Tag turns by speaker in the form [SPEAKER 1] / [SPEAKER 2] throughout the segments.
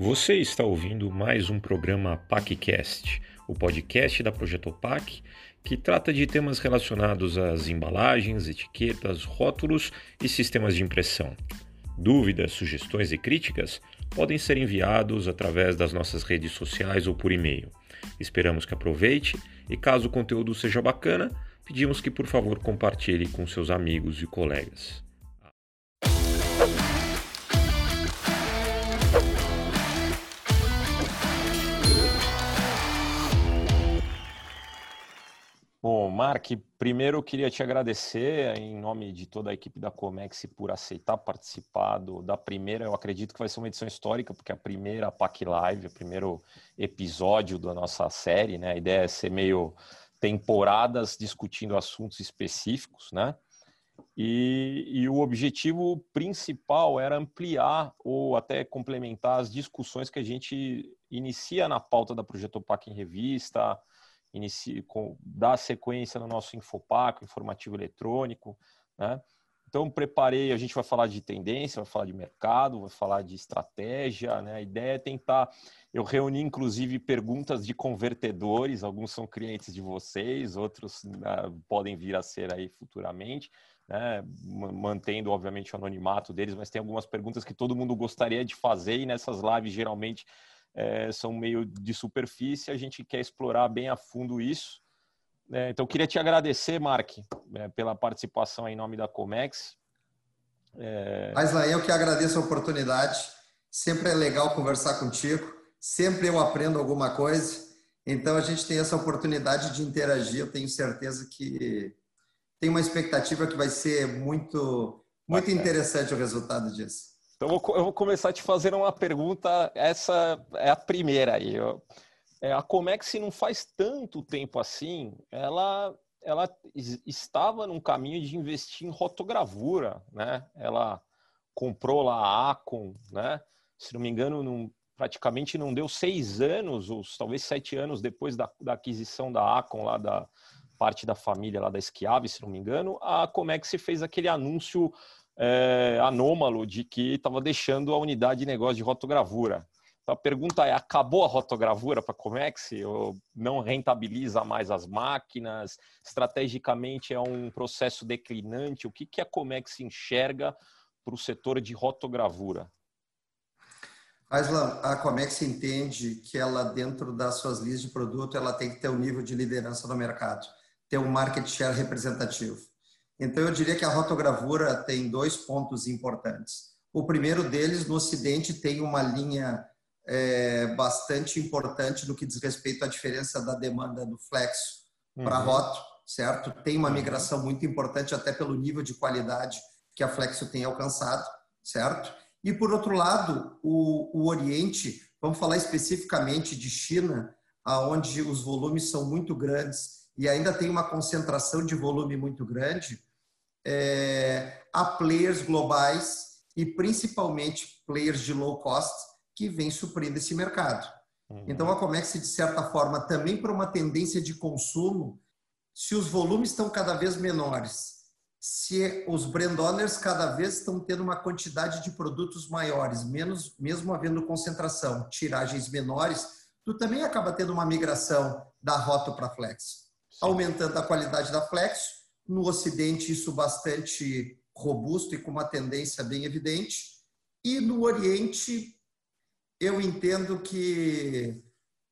[SPEAKER 1] Você está ouvindo mais um programa PacCast, o podcast da Projeto PAC, que trata de temas relacionados às embalagens, etiquetas, rótulos e sistemas de impressão. Dúvidas, sugestões e críticas podem ser enviados através das nossas redes sociais ou por e-mail. Esperamos que aproveite e, caso o conteúdo seja bacana, pedimos que por favor compartilhe com seus amigos e colegas. Mark, primeiro eu queria te agradecer em nome de toda a equipe da Comex por aceitar participar do, da primeira, eu acredito que vai ser uma edição histórica, porque é a primeira PAC Live, o primeiro episódio da nossa série, né? A ideia é ser meio temporadas discutindo assuntos específicos, né? E, e, o objetivo principal era ampliar ou até complementar as discussões que a gente inicia na pauta da Projeto PAC em Revista, inicia, com, dá sequência no nosso Infopaco, informativo eletrônico, né? Então, preparei, a gente vai falar de tendência, vai falar de mercado, vai falar de estratégia, né? A ideia é tentar, eu reuni inclusive perguntas de convertedores, alguns são clientes de vocês, outros né, podem vir a ser aí futuramente, né? Mantendo, obviamente, o anonimato deles, mas tem algumas perguntas que todo mundo gostaria de fazer e nessas lives, geralmente, é, são meio de superfície, a gente quer explorar bem a fundo isso. É, então, queria te agradecer, Mark, é, pela participação em nome da Comex.
[SPEAKER 2] É... Mas lá eu que agradeço a oportunidade. Sempre é legal conversar contigo. Sempre eu aprendo alguma coisa. Então, a gente tem essa oportunidade de interagir. Eu tenho certeza que tem uma expectativa que vai ser muito, muito interessante o resultado disso.
[SPEAKER 1] Então eu vou começar te fazer uma pergunta. Essa é a primeira aí. É, a Comex não faz tanto tempo assim. Ela ela estava num caminho de investir em rotogravura, né? Ela comprou lá a Acon, né? Se não me engano, praticamente não deu seis anos, ou talvez sete anos depois da, da aquisição da Acon lá da parte da família lá da Esquiave, se não me engano, a Comex fez aquele anúncio é, anômalo de que estava deixando a unidade de negócio de rotogravura. Então a pergunta é: acabou a rotogravura para a Comex? Ou não rentabiliza mais as máquinas? Estrategicamente é um processo declinante? O que, que a Comex enxerga para o setor de rotogravura?
[SPEAKER 2] Aislan, a Comex entende que ela, dentro das suas linhas de produto, ela tem que ter um nível de liderança no mercado, ter um market share representativo. Então, eu diria que a rotogravura tem dois pontos importantes. O primeiro deles, no Ocidente, tem uma linha é, bastante importante no que diz respeito à diferença da demanda do flexo uhum. para roto, certo? Tem uma uhum. migração muito importante, até pelo nível de qualidade que a flexo tem alcançado, certo? E, por outro lado, o, o Oriente, vamos falar especificamente de China, aonde os volumes são muito grandes e ainda tem uma concentração de volume muito grande, é, a players globais e principalmente players de low cost que vêm suprindo esse mercado. Uhum. Então, a Comex, de certa forma, também para uma tendência de consumo, se os volumes estão cada vez menores, se os brand owners cada vez estão tendo uma quantidade de produtos maiores, menos, mesmo havendo concentração, tiragens menores, tu também acaba tendo uma migração da Roto para Flex, aumentando a qualidade da Flex, no Ocidente, isso bastante robusto e com uma tendência bem evidente. E no Oriente, eu entendo que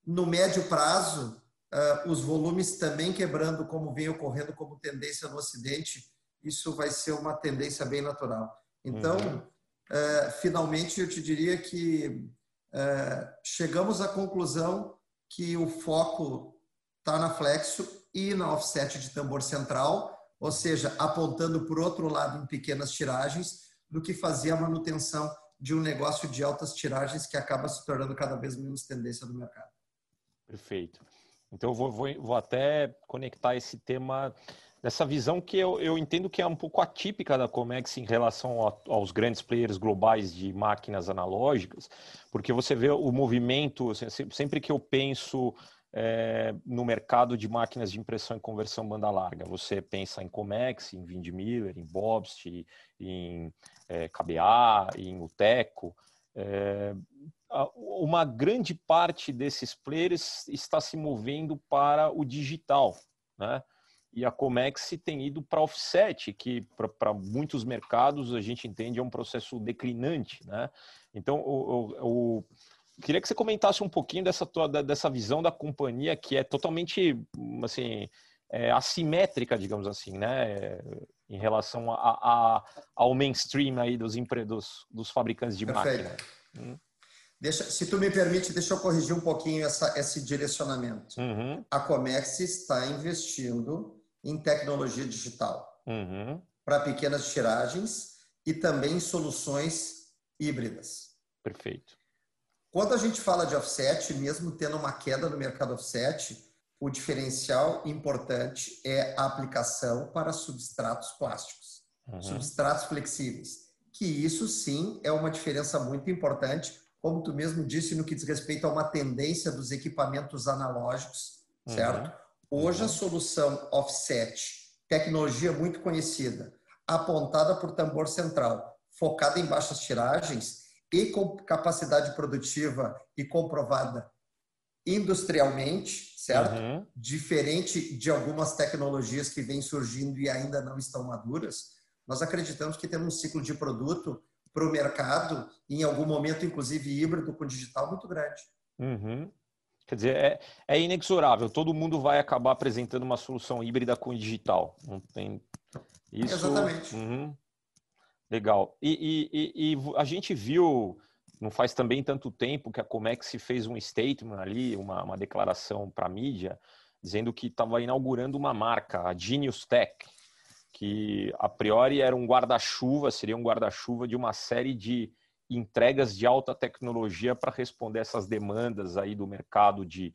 [SPEAKER 2] no médio prazo, uh, os volumes também quebrando, como vem ocorrendo como tendência no Ocidente, isso vai ser uma tendência bem natural. Então, uhum. uh, finalmente, eu te diria que uh, chegamos à conclusão que o foco está na Flexo e na offset de tambor central, ou seja, apontando por outro lado em pequenas tiragens, do que fazer a manutenção de um negócio de altas tiragens que acaba se tornando cada vez menos tendência do mercado.
[SPEAKER 1] Perfeito. Então, eu vou, vou, vou até conectar esse tema dessa visão que eu, eu, entendo que é um pouco atípica da Comex em relação a, aos grandes players globais de máquinas analógicas, porque você vê o movimento, sempre que eu penso é, no mercado de máquinas de impressão e conversão banda larga. Você pensa em Comex, em Windmiller, em Bobst, em é, KBA, em Uteco. é, uma grande parte desses players está se movendo para o digital, né? E a Comex tem ido para offset, que para muitos mercados a gente entende é um processo declinante, né? Então, o, o, o queria que você comentasse um pouquinho dessa tua, dessa visão da companhia que é totalmente assim é, assimétrica, digamos assim, né, em relação a, a, ao mainstream aí dos, dos, dos fabricantes de Perfeito. máquina. Hum.
[SPEAKER 2] Deixa, se tu me permite, deixa eu corrigir um pouquinho essa, esse direcionamento. Uhum. A Comex está investindo em tecnologia digital uhum. para pequenas tiragens e também soluções híbridas.
[SPEAKER 1] Perfeito.
[SPEAKER 2] Quando a gente fala de offset, mesmo tendo uma queda no mercado offset, o diferencial importante é a aplicação para substratos plásticos, uhum. substratos flexíveis, que isso sim é uma diferença muito importante, como tu mesmo disse, no que diz respeito a uma tendência dos equipamentos analógicos, uhum. certo? Hoje uhum. a solução offset, tecnologia muito conhecida, apontada por tambor central, focada em baixas tiragens e com capacidade produtiva e comprovada industrialmente, certo? Uhum. Diferente de algumas tecnologias que vêm surgindo e ainda não estão maduras, nós acreditamos que temos um ciclo de produto para o mercado, em algum momento, inclusive híbrido com digital, muito grande.
[SPEAKER 1] Uhum. Quer dizer, é, é, inexorável, todo mundo vai acabar apresentando uma solução híbrida com digital. Não tem. Isso...
[SPEAKER 2] Exatamente.
[SPEAKER 1] Uhum. Legal. E, e, e, a gente viu não faz também tanto tempo que a Comex fez um statement ali, uma, uma declaração para a mídia, dizendo que estava inaugurando uma marca, a Genius Tech, que a priori era um guarda-chuva, seria um guarda-chuva de uma série de entregas de alta tecnologia para responder essas demandas aí do mercado de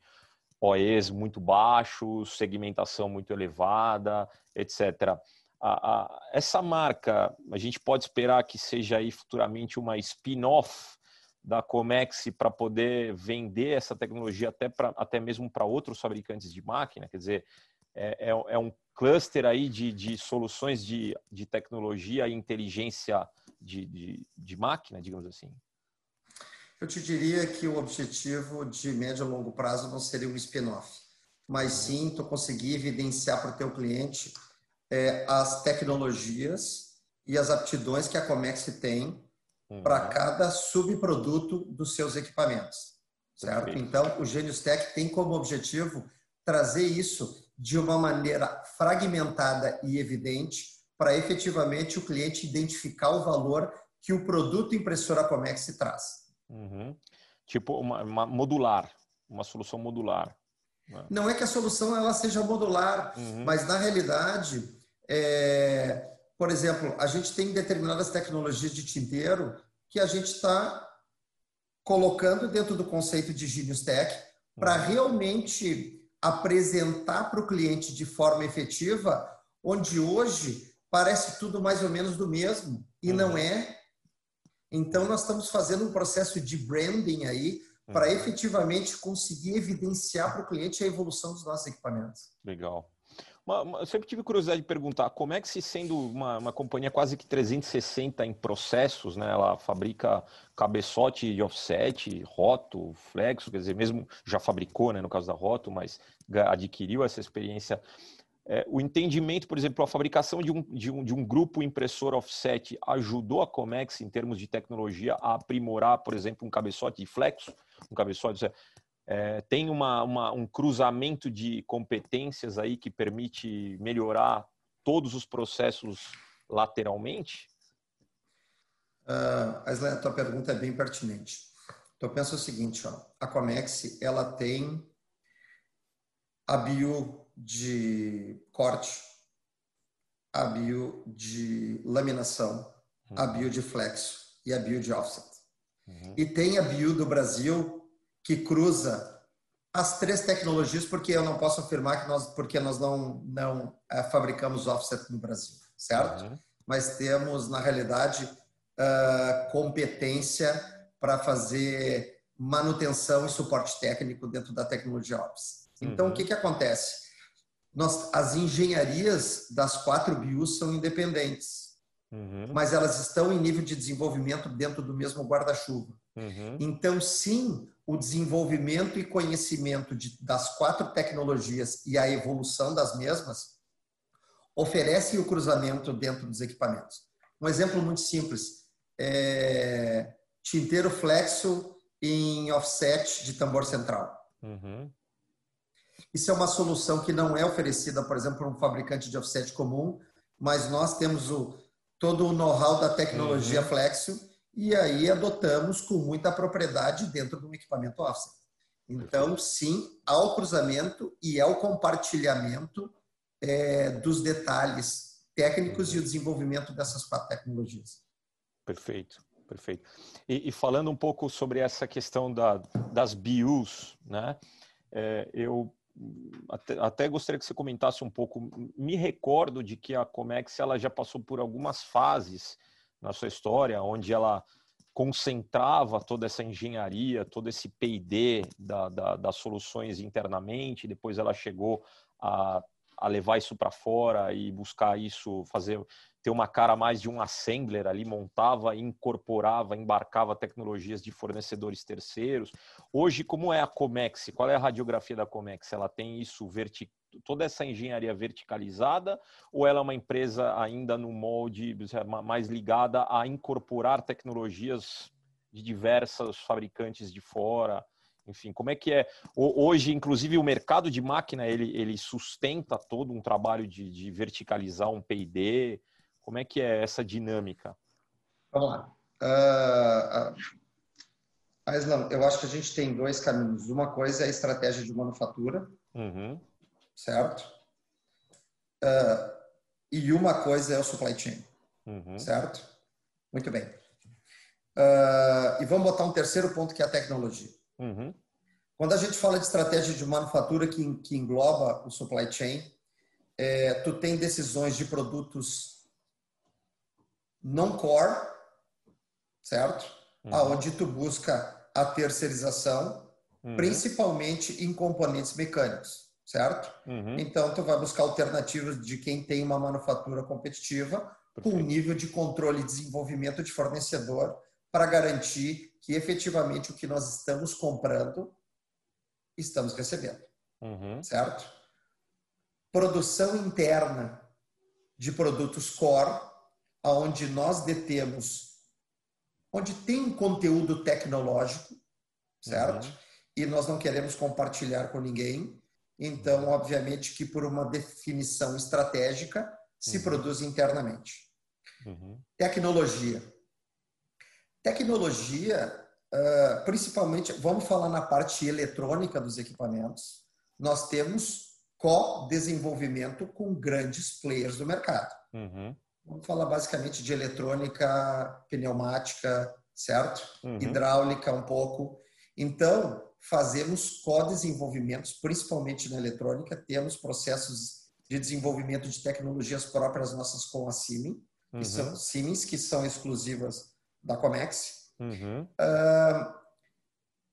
[SPEAKER 1] OEs muito baixos, segmentação muito elevada, etc. A, a, essa marca, a gente pode esperar que seja aí futuramente uma spin-off da Comex para poder vender essa tecnologia até, pra, até mesmo para outros fabricantes de máquina? Quer dizer, é, é, é um cluster aí de, de soluções de, de tecnologia e inteligência de, de, de máquina, digamos assim?
[SPEAKER 2] Eu te diria que o objetivo de médio e longo prazo não seria um spin-off, mas sim tu conseguir evidenciar para o teu cliente é, as tecnologias e as aptidões que a Comex tem uhum. para cada subproduto dos seus equipamentos, certo? Perfeito. Então, o Genius Tech tem como objetivo trazer isso de uma maneira fragmentada e evidente para efetivamente o cliente identificar o valor que o produto impressora Comex traz.
[SPEAKER 1] Uhum. Tipo uma, uma, modular, uma solução modular.
[SPEAKER 2] Né? Não é que a solução ela seja modular, uhum. mas na realidade é, por exemplo, a gente tem determinadas tecnologias de tinteiro que a gente está colocando dentro do conceito de Genius Tech para uhum. realmente apresentar para o cliente de forma efetiva, onde hoje parece tudo mais ou menos do mesmo e uhum. não é. Então nós estamos fazendo um processo de branding aí para uhum. efetivamente conseguir evidenciar para o cliente a evolução dos nossos equipamentos.
[SPEAKER 1] Legal. Uma, uma, eu sempre tive curiosidade de perguntar como é que, se sendo uma, uma companhia quase que 360 em processos, né, ela fabrica cabeçote de offset, roto, flexo, quer dizer, mesmo já fabricou, né, no caso da roto, mas adquiriu essa experiência. É, o entendimento, por exemplo, a fabricação de um, de, um, de um grupo impressor offset ajudou a Comex, em termos de tecnologia, a aprimorar, por exemplo, um cabeçote de flexo, um cabeçote é, tem uma, uma, um cruzamento de competências aí que permite melhorar todos os processos lateralmente?
[SPEAKER 2] Uh, a tua pergunta é bem pertinente. Então, pensa o seguinte, ó, a Comex ela tem a bio de corte, a bio de laminação, uhum. a bio de flexo e a bio de offset. Uhum. E tem a bio do Brasil que cruza as três tecnologias, porque eu não posso afirmar que nós, porque nós não, não é, fabricamos offset no Brasil, certo? Uhum. Mas temos, na realidade, uh, competência para fazer manutenção e suporte técnico dentro da tecnologia Office. Então, uhum. o que, que acontece? Nós, as engenharias das quatro BIOS são independentes, uhum. mas elas estão em nível de desenvolvimento dentro do mesmo guarda-chuva. Uhum. Então, sim, o desenvolvimento e conhecimento de, das quatro tecnologias e a evolução das mesmas oferecem o cruzamento dentro dos equipamentos. Um exemplo muito simples é tinteiro flexo em offset de tambor central. Uhum. Isso é uma solução que não é oferecida, por exemplo, por um fabricante de offset comum, mas nós temos o, todo o know-how da tecnologia uhum. Flexo e aí adotamos com muita propriedade dentro do equipamento offset. Então, sim, ao cruzamento e ao compartilhamento é, dos detalhes técnicos uhum. e o desenvolvimento dessas quatro tecnologias.
[SPEAKER 1] Perfeito, perfeito. E, e falando um pouco sobre essa questão da, das BUs, né? É, eu até, até, gostaria que você comentasse um pouco. Me recordo de que a Comex ela já passou por algumas fases na sua história, onde ela concentrava toda essa engenharia, todo esse P&D da, da, das soluções internamente, depois ela chegou a, a levar isso para fora e buscar isso, fazer ter uma cara mais de um assembler ali, montava, incorporava, embarcava tecnologias de fornecedores terceiros. Hoje, como é a Comex? Qual é a radiografia da Comex? Ela tem isso verti toda essa engenharia verticalizada ou ela é uma empresa ainda no molde mais ligada a incorporar tecnologias de diversas fabricantes de fora? Enfim, como é que é? Hoje, inclusive, o mercado de máquina, ele, ele sustenta todo um trabalho de, de verticalizar um P&D, como é que é essa dinâmica?
[SPEAKER 2] Vamos lá. Uh, uh, eu acho que a gente tem dois caminhos. Uma coisa é a estratégia de manufatura, uhum. Certo? Uh, e uma coisa é o supply chain, uhum. certo? Muito bem. Uh, e vamos botar um terceiro ponto que é a tecnologia. Uhum. Quando a gente fala de estratégia de manufatura que, que engloba o supply chain, é, tu tem decisões de produtos não core, certo? Uhum. Aonde tu busca a terceirização, uhum. principalmente em componentes mecânicos, certo? Uhum. Então tu vai buscar alternativas de quem tem uma manufatura competitiva Perfeito. com nível de controle e desenvolvimento de fornecedor para garantir que efetivamente o que nós estamos comprando estamos recebendo, uhum. certo? Produção interna de produtos core aonde nós detemos, onde tem um conteúdo tecnológico, certo? Uhum. E nós não queremos compartilhar com ninguém. Então, obviamente que por uma definição estratégica se uhum. produz internamente. Uhum. Tecnologia. Tecnologia, uh, principalmente, vamos falar na parte eletrônica dos equipamentos, nós temos co-desenvolvimento com grandes players do mercado. Uhum. Vamos falar basicamente de eletrônica, pneumática, certo? Uhum. Hidráulica um pouco. Então, fazemos co-desenvolvimentos, principalmente na eletrônica, temos processos de desenvolvimento de tecnologias próprias nossas com a Siemens, uhum. que são Siemens, que são exclusivas da Comex. Uhum. Uh,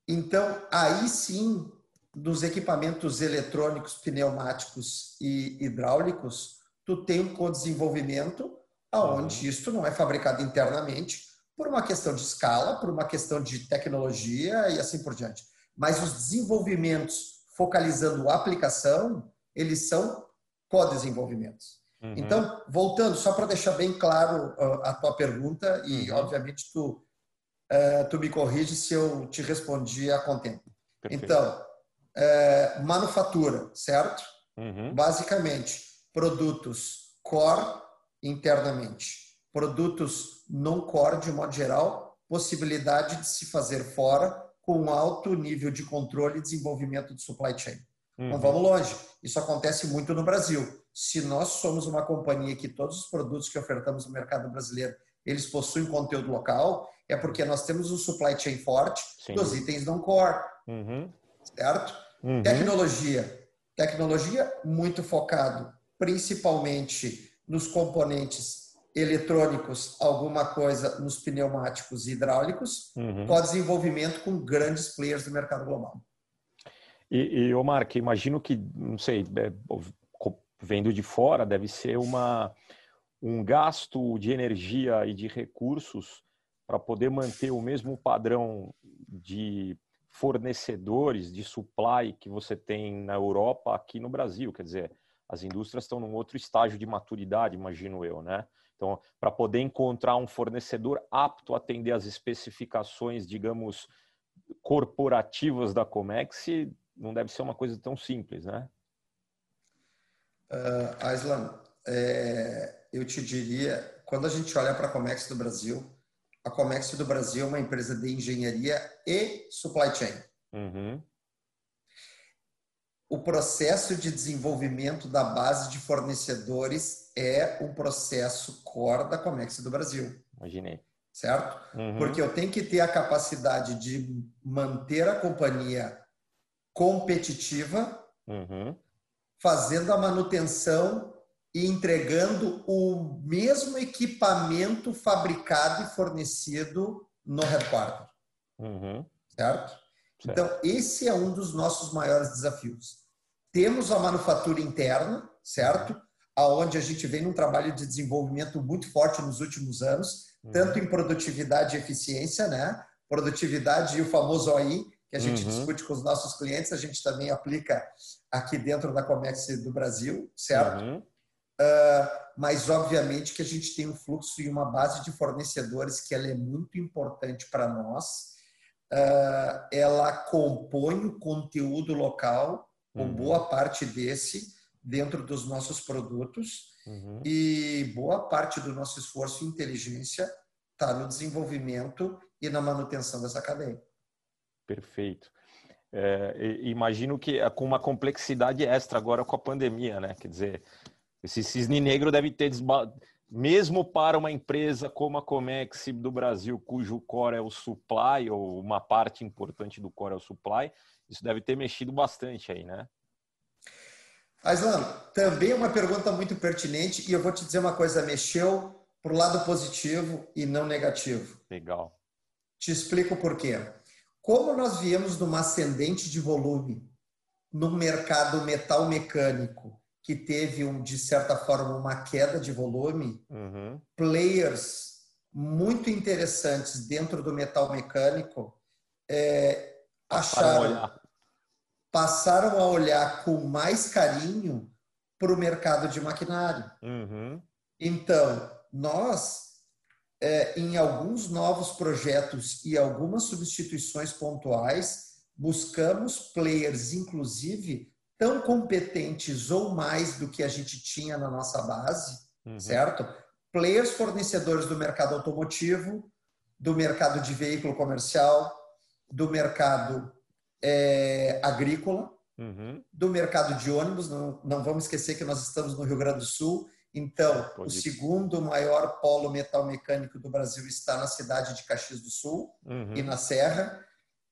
[SPEAKER 2] então, aí sim, dos equipamentos eletrônicos, pneumáticos e hidráulicos, tu tem um co-desenvolvimento aonde uhum. isto não é fabricado internamente por uma questão de escala, por uma questão de tecnologia e assim por diante. Mas os desenvolvimentos focalizando a aplicação, eles são co-desenvolvimentos. Uhum. Então, voltando, só para deixar bem claro uh, a tua pergunta, e uhum. obviamente tu, uh, tu me corrige se eu te respondi a contento. Perfeito. Então, uh, manufatura, certo? Uhum. Basicamente, produtos core internamente. Produtos não core, de modo geral, possibilidade de se fazer fora com alto nível de controle e desenvolvimento de supply chain. Uhum. Não vamos longe. Isso acontece muito no Brasil. Se nós somos uma companhia que todos os produtos que ofertamos no mercado brasileiro eles possuem conteúdo local, é porque nós temos um supply chain forte Sim. dos itens não core. Uhum. Certo? Uhum. Tecnologia. Tecnologia muito focado principalmente nos componentes eletrônicos, alguma coisa nos pneumáticos hidráulicos, uhum. com desenvolvimento com grandes players do mercado global.
[SPEAKER 1] E, e Omar, que imagino que, não sei, é, vendo de fora, deve ser uma, um gasto de energia e de recursos para poder manter o mesmo padrão de fornecedores, de supply que você tem na Europa aqui no Brasil. Quer dizer, as indústrias estão num outro estágio de maturidade, imagino eu, né? Então, para poder encontrar um fornecedor apto a atender as especificações, digamos, corporativas da Comex, não deve ser uma coisa tão simples, né?
[SPEAKER 2] Uh, Aislan, é, eu te diria, quando a gente olha para a Comex do Brasil, a Comex do Brasil é uma empresa de engenharia e supply chain. Uhum. O processo de desenvolvimento da base de fornecedores é um processo core da Comex do Brasil.
[SPEAKER 1] Imaginei.
[SPEAKER 2] Certo? Uhum. Porque eu tenho que ter a capacidade de manter a companhia competitiva, uhum. fazendo a manutenção e entregando o mesmo equipamento fabricado e fornecido no headquarter. Uhum. Certo? certo? Então, esse é um dos nossos maiores desafios. Temos a manufatura interna, certo? Aonde a gente vem num trabalho de desenvolvimento muito forte nos últimos anos, uhum. tanto em produtividade e eficiência, né? Produtividade e o famoso OI, que a gente uhum. discute com os nossos clientes, a gente também aplica aqui dentro da Comex do Brasil, certo? Uhum. Uh, mas obviamente que a gente tem um fluxo e uma base de fornecedores que ela é muito importante para nós. Uh, ela compõe o conteúdo local, com uhum. boa parte desse dentro dos nossos produtos uhum. e boa parte do nosso esforço e inteligência está no desenvolvimento e na manutenção dessa cadeia.
[SPEAKER 1] Perfeito. É, imagino que é com uma complexidade extra agora com a pandemia, né? Quer dizer, esse cisne negro deve ter desba... mesmo para uma empresa como a Comex do Brasil, cujo core é o supply ou uma parte importante do core é o supply, isso deve ter mexido bastante aí, né?
[SPEAKER 2] Aislan, também é uma pergunta muito pertinente e eu vou te dizer uma coisa, mexeu para o lado positivo e não negativo.
[SPEAKER 1] Legal.
[SPEAKER 2] Te explico por quê. Como nós viemos de uma ascendente de volume no mercado metal mecânico que teve, um, de certa forma, uma queda de volume, uhum. players muito interessantes dentro do metal mecânico é, acharam, passaram a olhar com mais carinho para o mercado de maquinário. Uhum. Então, nós, é, em alguns novos projetos e algumas substituições pontuais, buscamos players, inclusive, tão competentes ou mais do que a gente tinha na nossa base, uhum. certo? Players fornecedores do mercado automotivo, do mercado de veículo comercial, do mercado é, agrícola, uhum. do mercado de ônibus. Não, não vamos esquecer que nós estamos no Rio Grande do Sul, então Pode o segundo maior polo metal mecânico do Brasil está na cidade de Caxias do Sul uhum. e na Serra.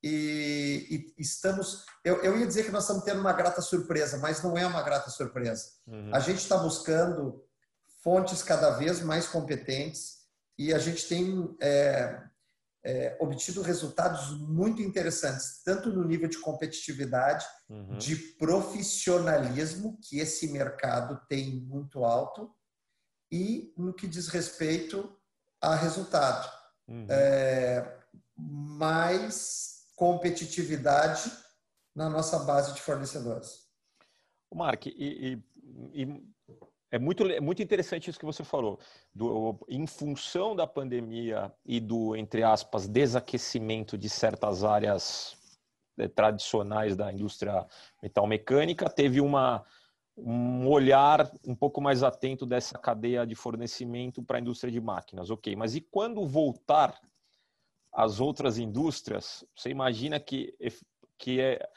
[SPEAKER 2] E, e, estamos. Eu, eu ia dizer que nós estamos tendo uma grata surpresa, mas não é uma grata surpresa. Uhum. A gente está buscando fontes cada vez mais competentes e a gente tem é, é, obtido resultados muito interessantes, tanto no nível de competitividade, uhum. de profissionalismo, que esse mercado tem muito alto, e no que diz respeito a resultado. Uhum. É, mas competitividade na nossa base de fornecedores.
[SPEAKER 1] Mark, e, e, e, é muito, é muito interessante isso que você falou. Do, em função da pandemia e do, entre aspas, desaquecimento de certas áreas é, tradicionais da indústria metalmecânica, teve uma, um olhar um pouco mais atento dessa cadeia de fornecimento para a indústria de máquinas. Ok, mas e quando voltar as outras indústrias, você imagina que, que é,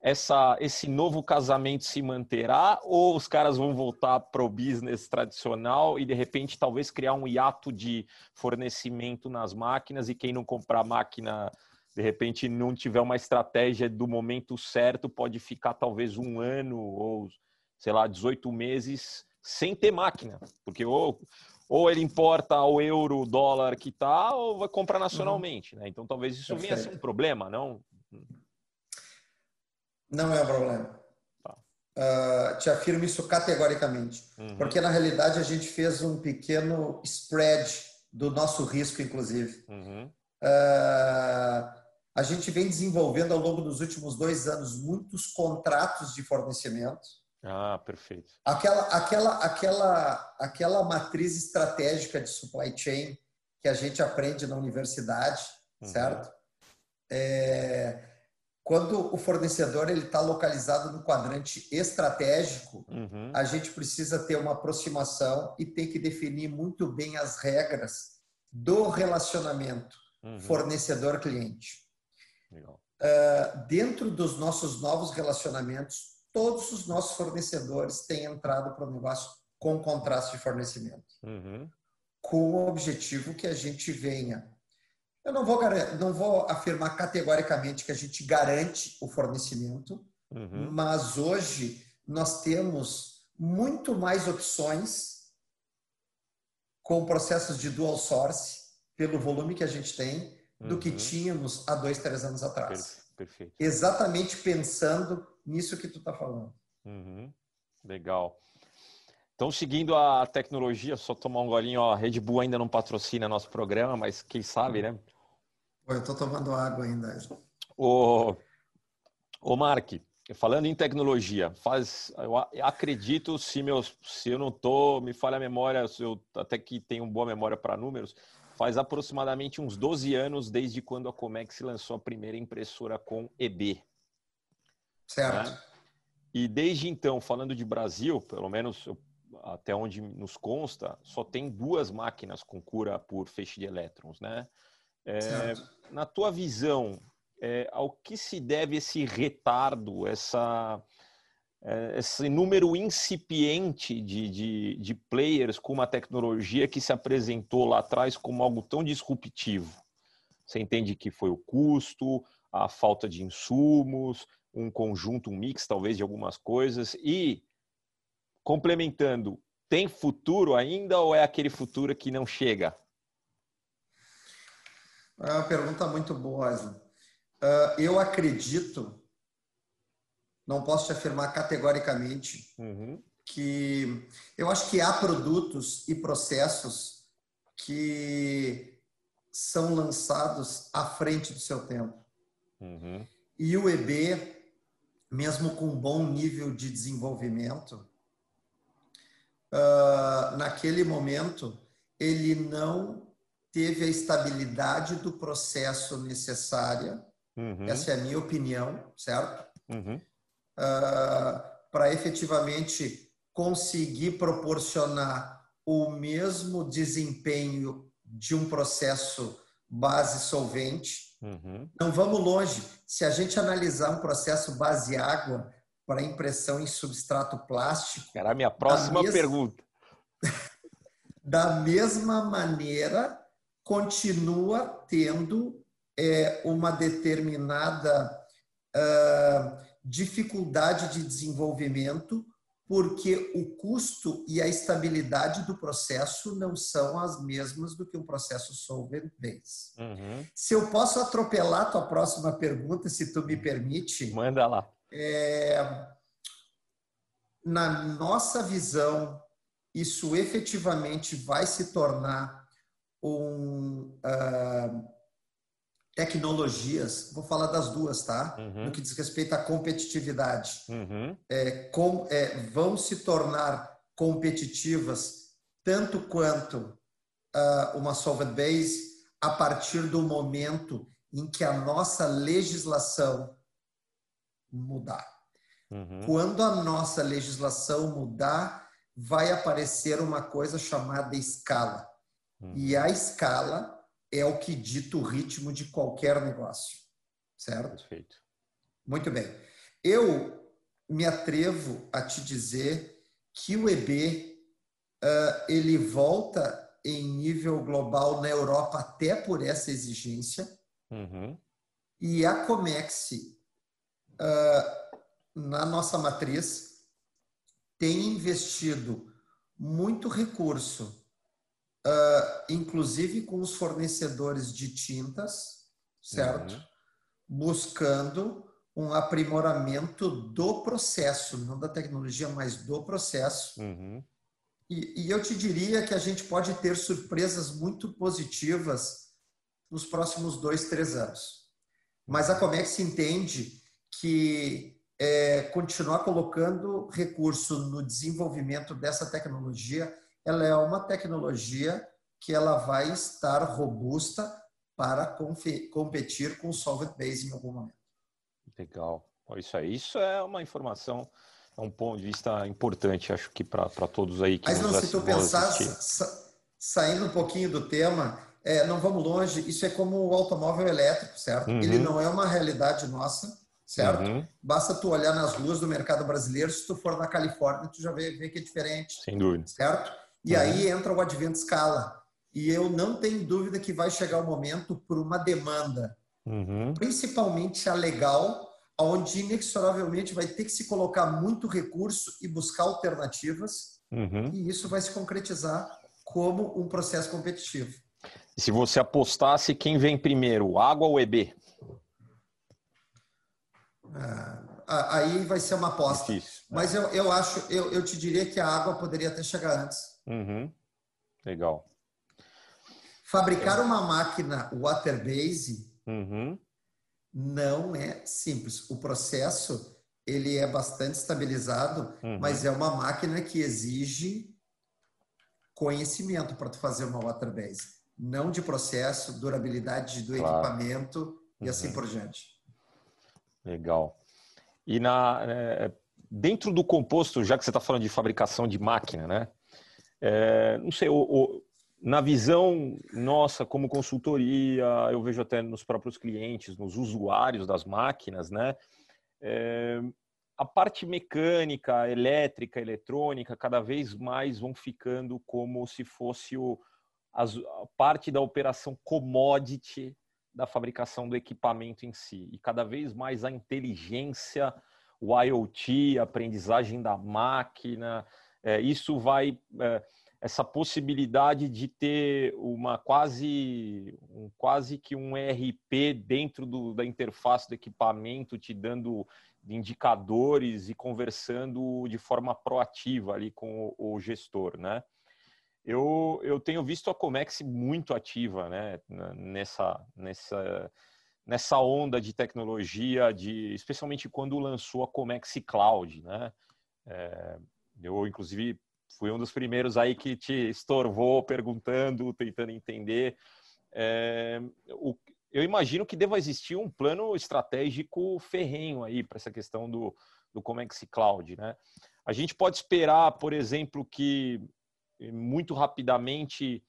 [SPEAKER 1] essa, esse novo casamento se manterá ou os caras vão voltar para o business tradicional e de repente talvez criar um hiato de fornecimento nas máquinas e quem não comprar máquina de repente não tiver uma estratégia do momento certo pode ficar talvez um ano ou sei lá 18 meses sem ter máquina porque ou ou ele importa ao euro, dólar que está, ou vai comprar nacionalmente. Né? Então talvez isso Perfeito. venha a ser um problema, não?
[SPEAKER 2] Não é um problema. Uh, te afirmo isso categoricamente. Uhum. Porque na realidade a gente fez um pequeno spread do nosso risco, inclusive. Uhum. Uh, a gente vem desenvolvendo ao longo dos últimos dois anos muitos contratos de fornecimento.
[SPEAKER 1] Ah, perfeito.
[SPEAKER 2] Aquela, aquela, aquela, aquela matriz estratégica de supply chain que a gente aprende na universidade, uhum. certo? É, quando o fornecedor ele está localizado no quadrante estratégico, uhum. a gente precisa ter uma aproximação e tem que definir muito bem as regras do relacionamento uhum. fornecedor-cliente. Uh, dentro dos nossos novos relacionamentos, todos os nossos fornecedores têm entrado para o negócio com contrato de fornecimento, uhum. com o objetivo que a gente venha eu não vou, não vou afirmar categoricamente que a gente garante o fornecimento, uhum. mas hoje nós temos muito mais opções com processos de dual source, pelo volume que a gente tem, do uhum. que tínhamos há dois, três anos atrás.
[SPEAKER 1] Perfeito.
[SPEAKER 2] Exatamente pensando nisso que tu está falando.
[SPEAKER 1] Uhum. Legal. Então, seguindo a tecnologia, só tomar um golinho, ó, a Red Bull ainda não patrocina nosso programa, mas quem sabe, né?
[SPEAKER 2] Eu estou tomando água ainda.
[SPEAKER 1] O, o Mark, falando em tecnologia, faz, eu acredito, se, meus, se eu não estou, me falha a memória, eu até que tenho boa memória para números, faz aproximadamente uns 12 anos desde quando a Comex lançou a primeira impressora com EB.
[SPEAKER 2] Certo. Né?
[SPEAKER 1] E desde então, falando de Brasil, pelo menos até onde nos consta, só tem duas máquinas com cura por feixe de elétrons, né? É, na tua visão, é, ao que se deve esse retardo, essa, é, esse número incipiente de, de, de players com uma tecnologia que se apresentou lá atrás como algo tão disruptivo? Você entende que foi o custo, a falta de insumos, um conjunto, um mix talvez de algumas coisas e complementando, tem futuro ainda ou é aquele futuro que não chega?
[SPEAKER 2] É uma pergunta muito boa, Aslan. Uh, eu acredito, não posso te afirmar categoricamente, uhum. que eu acho que há produtos e processos que são lançados à frente do seu tempo. Uhum. E o EB, mesmo com um bom nível de desenvolvimento, uh, naquele momento, ele não teve a estabilidade do processo necessária, uhum. essa é a minha opinião, certo? Uhum. Uh, para efetivamente conseguir proporcionar o mesmo desempenho de um processo base solvente. Uhum. Não vamos longe. Se a gente analisar um processo base água para impressão em substrato plástico.
[SPEAKER 1] Era a minha próxima mes... pergunta.
[SPEAKER 2] da mesma maneira continua tendo é, uma determinada uh, dificuldade de desenvolvimento, porque o custo e a estabilidade do processo não são as mesmas do que um processo solvent-based. Uhum. Se eu posso atropelar a tua próxima pergunta, se tu me permite.
[SPEAKER 1] Manda lá.
[SPEAKER 2] É, na nossa visão, isso efetivamente vai se tornar um, uh, tecnologias, vou falar das duas, tá? Uhum. No que diz respeito à competitividade. Uhum. É, com, é, vão se tornar competitivas tanto quanto uh, uma solvent base a partir do momento em que a nossa legislação mudar. Uhum. Quando a nossa legislação mudar, vai aparecer uma coisa chamada escala. Uhum. E a escala é o que dita o ritmo de qualquer negócio, certo?
[SPEAKER 1] Perfeito.
[SPEAKER 2] Muito bem. Eu me atrevo a te dizer que o EB uh, ele volta em nível global na Europa até por essa exigência. Uhum. E a Comex, uh, na nossa matriz, tem investido muito recurso uh, inclusive com os fornecedores de tintas, certo? Uhum. Buscando um aprimoramento do processo, não da tecnologia, mas do processo, uhum. E, e eu te diria que a gente pode ter surpresas muito positivas nos próximos dois, três anos. Mas a Comex entende que é, continuar colocando recurso no desenvolvimento dessa tecnologia, ela é uma tecnologia que ela vai estar robusta para competir com o solvent base em algum momento.
[SPEAKER 1] Legal. Isso aí, isso é uma informação, é um ponto de vista importante, acho que para todos aí que
[SPEAKER 2] Mas não, se tu pensar, sa saindo um pouquinho do tema, é, não vamos longe, isso é como o automóvel elétrico, certo? Uhum. Ele não é uma realidade nossa, certo? Uhum. Basta tu olhar nas ruas do mercado brasileiro, se tu for na Califórnia, tu já vê, vê que é diferente.
[SPEAKER 1] Sem dúvida.
[SPEAKER 2] Certo? E uhum. aí entra o advento escala. E eu não tenho dúvida que vai chegar o momento por uma demanda, uhum. principalmente a legal, onde inexoravelmente vai ter que se colocar muito recurso e buscar alternativas, uhum. e isso vai se concretizar como um processo competitivo.
[SPEAKER 1] E se você apostasse, quem vem primeiro, água ou EB?
[SPEAKER 2] Ah, aí vai ser uma aposta. Difícil, né? Mas eu, eu acho, eu, eu te diria que a água poderia até chegar antes.
[SPEAKER 1] Uhum. Legal.
[SPEAKER 2] Fabricar uma máquina water-base uhum. não é simples. O processo ele é bastante estabilizado, uhum. mas é uma máquina que exige conhecimento para tu fazer uma water-base. Não de processo, durabilidade do claro. equipamento e assim uhum. por diante.
[SPEAKER 1] Legal. E na, é, dentro do composto, já que você está falando de fabricação de máquina, né? É, não sei, o, o, na visão nossa como consultoria, eu vejo até nos próprios clientes, nos usuários das máquinas, né? É, a parte mecânica, elétrica, eletrônica, cada vez mais vão ficando como se fosse o, as, a parte da operação commodity da fabricação do equipamento em si. E cada vez mais a inteligência, o IoT, a aprendizagem da máquina, é, isso vai. É, essa possibilidade de ter uma quase um, quase que um ERP dentro do, da interface do equipamento, te dando indicadores e conversando de forma proativa ali com o, o gestor, né? eu, eu tenho visto a Comex muito ativa né, nessa, nessa, nessa onda de tecnologia, de, especialmente quando lançou a Comex Cloud. Né? É, eu, inclusive, fui um dos primeiros aí que te estorvou perguntando, tentando entender. É, o, eu imagino que deva existir um plano estratégico ferrenho aí para essa questão do, do Comex Cloud. Né? A gente pode esperar, por exemplo, que muito rapidamente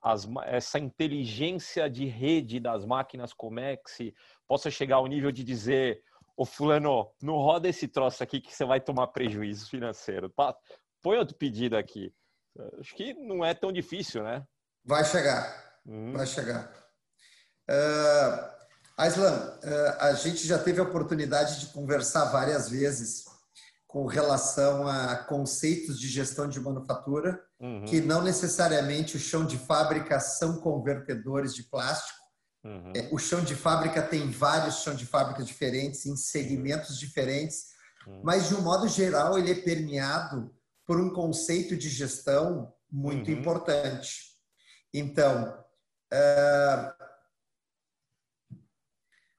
[SPEAKER 1] as, essa inteligência de rede das máquinas Comex possa chegar ao nível de dizer ô fulano, não roda esse troço aqui que você vai tomar prejuízo financeiro. Põe outro pedido aqui. Acho que não é tão difícil, né?
[SPEAKER 2] Vai chegar. Hum. Vai chegar. Uh, Aislan, uh, a gente já teve a oportunidade de conversar várias vezes com relação a conceitos de gestão de manufatura, uhum. que não necessariamente o chão de fábrica são convertedores de plástico. Uhum. É, o chão de fábrica tem vários chão de fábrica diferentes, em segmentos diferentes, uhum. mas de um modo geral ele é permeado por um conceito de gestão muito uhum. importante. Então, uh,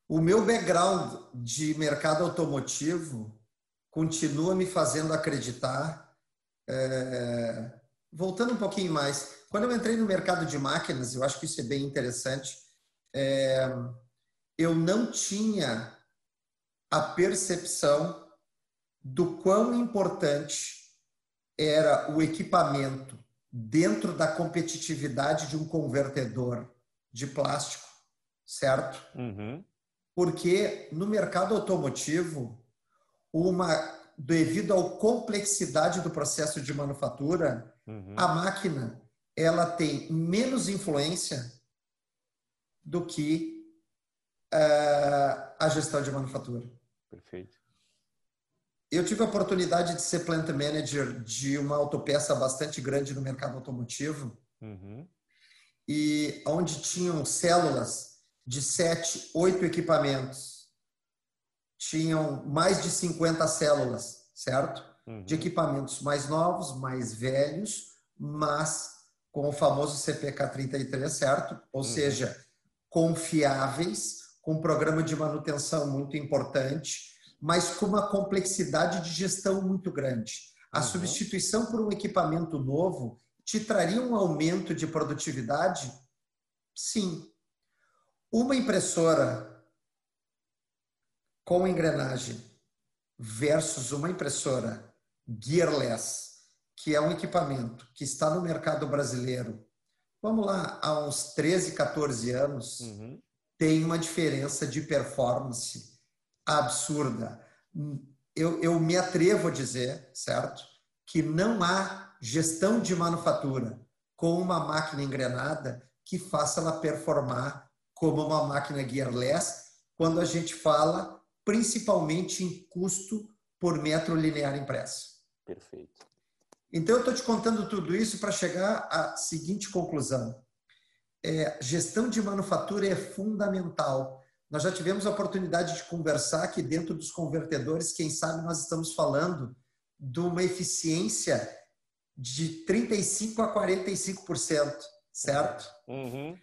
[SPEAKER 2] o meu background de mercado automotivo continua me fazendo acreditar. É, voltando um pouquinho mais, quando eu entrei no mercado de máquinas, eu acho que isso é bem interessante, é, eu não tinha a percepção do quão importante era o equipamento dentro da competitividade de um convertedor de plástico, certo? Uhum. Porque no mercado automotivo, uma devido à complexidade do processo de manufatura, uhum. a máquina ela tem menos influência do que uh, a gestão de manufatura.
[SPEAKER 1] Perfeito.
[SPEAKER 2] Eu tive a oportunidade de ser plant manager de uma autopeça bastante grande no mercado automotivo uhum. e onde tinham células de sete, oito equipamentos tinham mais de 50 células, certo? Uhum. De equipamentos mais novos, mais velhos, mas com o famoso CPK 33, certo? Ou uhum. seja, confiáveis, com um programa de manutenção muito importante, mas com uma complexidade de gestão muito grande. A uhum. substituição por um equipamento novo te traria um aumento de produtividade? Sim. Uma impressora com engrenagem versus uma impressora gearless, que é um equipamento que está no mercado brasileiro, vamos lá, há uns 13, 14 anos, uhum. tem uma diferença de performance absurda. Eu, eu me atrevo a dizer, certo, que não há gestão de manufatura com uma máquina engrenada que faça ela performar como uma máquina gearless, quando a gente fala principalmente em custo por metro linear impresso.
[SPEAKER 1] Perfeito.
[SPEAKER 2] Então, eu estou te contando tudo isso para chegar à seguinte conclusão. É, gestão de manufatura é fundamental. Nós já tivemos a oportunidade de conversar aqui dentro dos convertedores, quem sabe nós estamos falando de uma eficiência de 35% a 45%, certo? Uhum.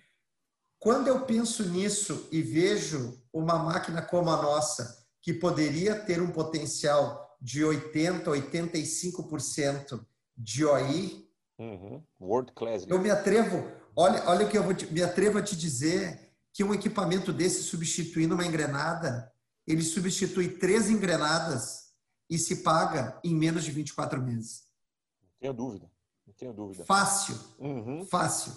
[SPEAKER 2] Quando eu penso nisso e vejo uma máquina como a nossa, que poderia ter um potencial de 80%, 85% de OI,
[SPEAKER 1] uhum. World Class.
[SPEAKER 2] Eu me atrevo, olha, olha o que eu vou te, me atrevo a te dizer que um equipamento desse substituindo uma engrenada, ele substitui três engrenadas e se paga em menos de 24 meses.
[SPEAKER 1] Não tenho dúvida, não tenho dúvida.
[SPEAKER 2] Fácil, uhum. fácil.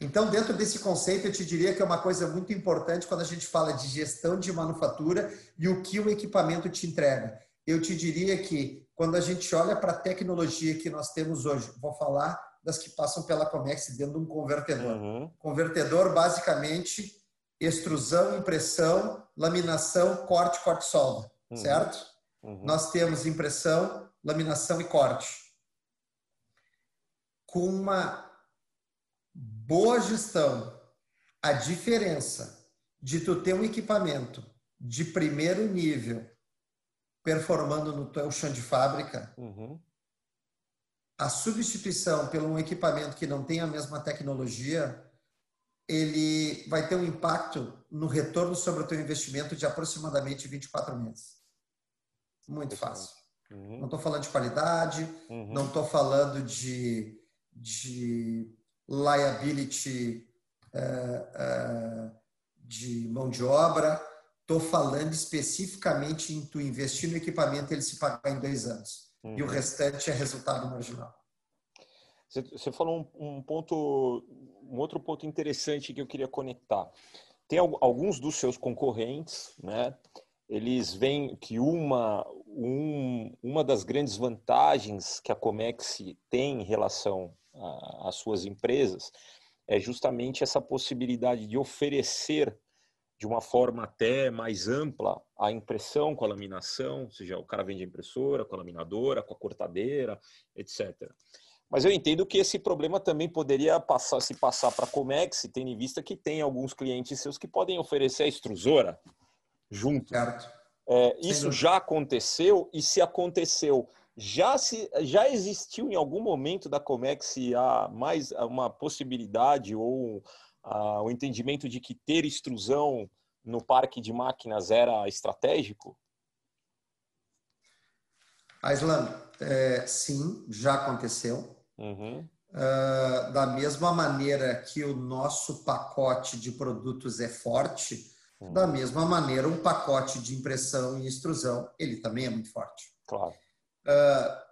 [SPEAKER 2] Então, dentro desse conceito, eu te diria que é uma coisa muito importante quando a gente fala de gestão de manufatura e o que o equipamento te entrega. Eu te diria que quando a gente olha para a tecnologia que nós temos hoje, vou falar das que passam pela Comex dentro de um convertedor. Uhum. Convertedor, basicamente, extrusão, impressão, laminação, corte, corte, solda, uhum. certo? Uhum. Nós temos impressão, laminação e corte. Com uma boa gestão, a diferença de tu ter um equipamento de primeiro nível performando no teu chão de fábrica, uhum. a substituição por um equipamento que não tem a mesma tecnologia, ele vai ter um impacto no retorno sobre o teu investimento de aproximadamente 24 meses. Muito fácil. Uhum. Não estou falando de qualidade, uhum. não estou falando de, de liability uh, uh, de mão de obra, Estou falando especificamente em tu investir no equipamento e ele se pagar em dois anos. Uhum. E o uhum. restante é resultado marginal.
[SPEAKER 1] Você, você falou um, um, ponto, um outro ponto interessante que eu queria conectar. Tem alguns dos seus concorrentes, né? Eles veem que uma, um, uma das grandes vantagens que a Comex tem em relação às suas empresas é justamente essa possibilidade de oferecer de uma forma até mais ampla a impressão com a laminação, ou seja, o cara vende a impressora com a laminadora, com a cortadeira, etc. Mas eu entendo que esse problema também poderia passar, se passar para a Comex, tendo em vista que tem alguns clientes seus que podem oferecer a extrusora junto.
[SPEAKER 2] Certo.
[SPEAKER 1] É, isso já aconteceu e se aconteceu, já se já existiu em algum momento da Comex a mais uma possibilidade ou ah, o entendimento de que ter extrusão no parque de máquinas era estratégico?
[SPEAKER 2] Aislan, é, sim, já aconteceu. Uhum. Uh, da mesma maneira que o nosso pacote de produtos é forte, uhum. da mesma maneira um pacote de impressão e extrusão, ele também é muito forte.
[SPEAKER 1] Claro.
[SPEAKER 2] Uh,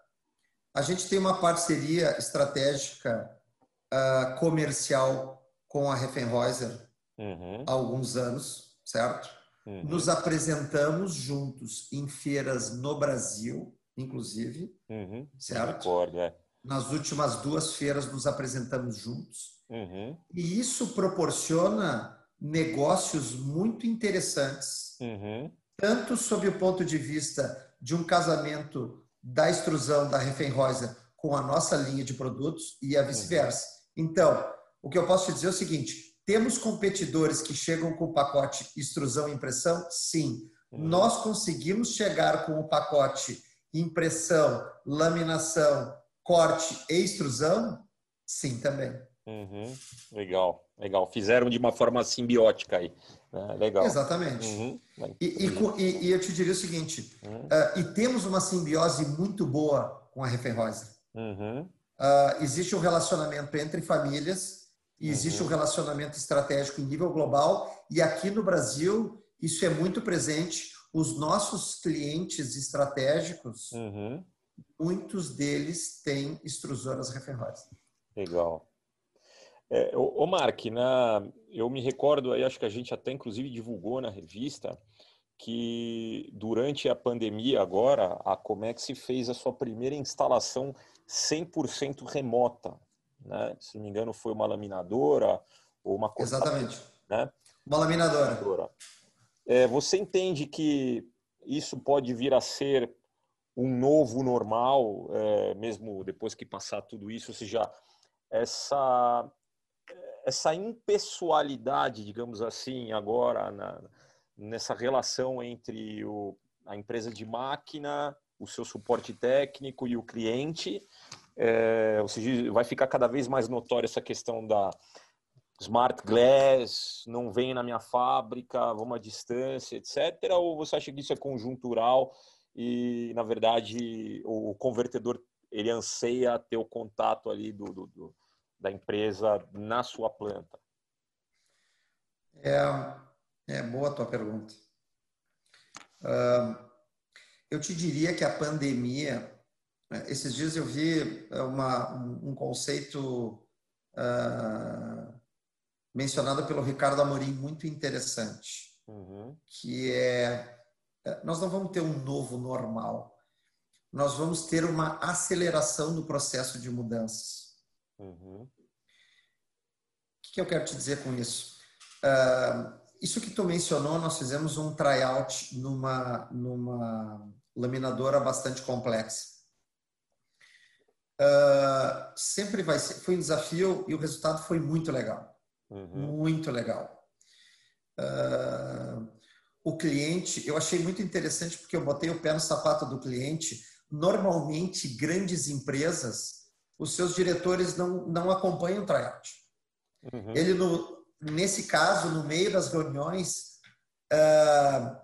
[SPEAKER 2] a gente tem uma parceria estratégica uh, comercial com a Refenhäuser uhum. há alguns anos, certo? Uhum. Nos apresentamos juntos em feiras no Brasil, inclusive, uhum. certo?
[SPEAKER 1] Recordo, é.
[SPEAKER 2] Nas últimas duas feiras nos apresentamos juntos. Uhum. E isso proporciona negócios muito interessantes, uhum. tanto sob o ponto de vista de um casamento da extrusão da Refenhäuser com a nossa linha de produtos e a vice-versa. Uhum. Então, o que eu posso te dizer é o seguinte: temos competidores que chegam com o pacote extrusão e impressão? Sim. Uhum. Nós conseguimos chegar com o pacote impressão, laminação, corte e extrusão, sim, também.
[SPEAKER 1] Uhum. Legal, legal. Fizeram de uma forma simbiótica aí. Né? Legal.
[SPEAKER 2] Exatamente. Uhum. E, e, e, eu te diria o seguinte: uhum. uh, e temos uma simbiose muito boa com a Refenreuser. Uh, existe um relacionamento entre famílias e existe um uhum. relacionamento estratégico em nível global. E aqui no Brasil, isso é muito presente. Os nossos clientes estratégicos, uhum. muitos deles têm extrusoras Refenreuser.
[SPEAKER 1] Legal. É, ô, Mark, na, eu me recordo, aí acho que a gente até inclusive divulgou na revista, que durante a pandemia agora, a Comex fez a sua primeira instalação 100% remota. Né? Se não me engano, foi uma laminadora ou uma...
[SPEAKER 2] Exatamente. Né? Uma laminadora.
[SPEAKER 1] É, você entende que isso pode vir a ser um novo normal, é, mesmo depois que passar tudo isso, ou seja, essa essa impessoalidade, digamos assim, agora na, nessa relação entre o, a empresa de máquina, o seu suporte técnico e o cliente, é, ou seja, vai ficar cada vez mais notória essa questão da smart glass, não vem na minha fábrica, vamos à distância, etc. Ou você acha que isso é conjuntural e, na verdade, o convertedor ele anseia ter o contato ali do, do, do da empresa na sua planta?
[SPEAKER 2] É, é boa a tua pergunta. Uh, eu te diria que a pandemia, esses dias eu vi uma, um conceito uh, mencionado pelo Ricardo Amorim muito interessante, uhum. que é nós não vamos ter um novo normal, nós vamos ter uma aceleração do processo de mudanças. Uhum. O que, eu quero te dizer com isso? Uh, isso que tu mencionou, nós fizemos um tryout numa, numa laminadora bastante complexa. Uh, sempre vai ser, foi um desafio e o resultado foi muito legal. Uhum. Muito legal. Uh, o cliente, eu achei muito interessante porque eu botei o pé no sapato do cliente. Normalmente, grandes empresas os seus diretores não, não acompanham o tryout. Uhum. Ele, no, nesse caso, no meio das reuniões, uh,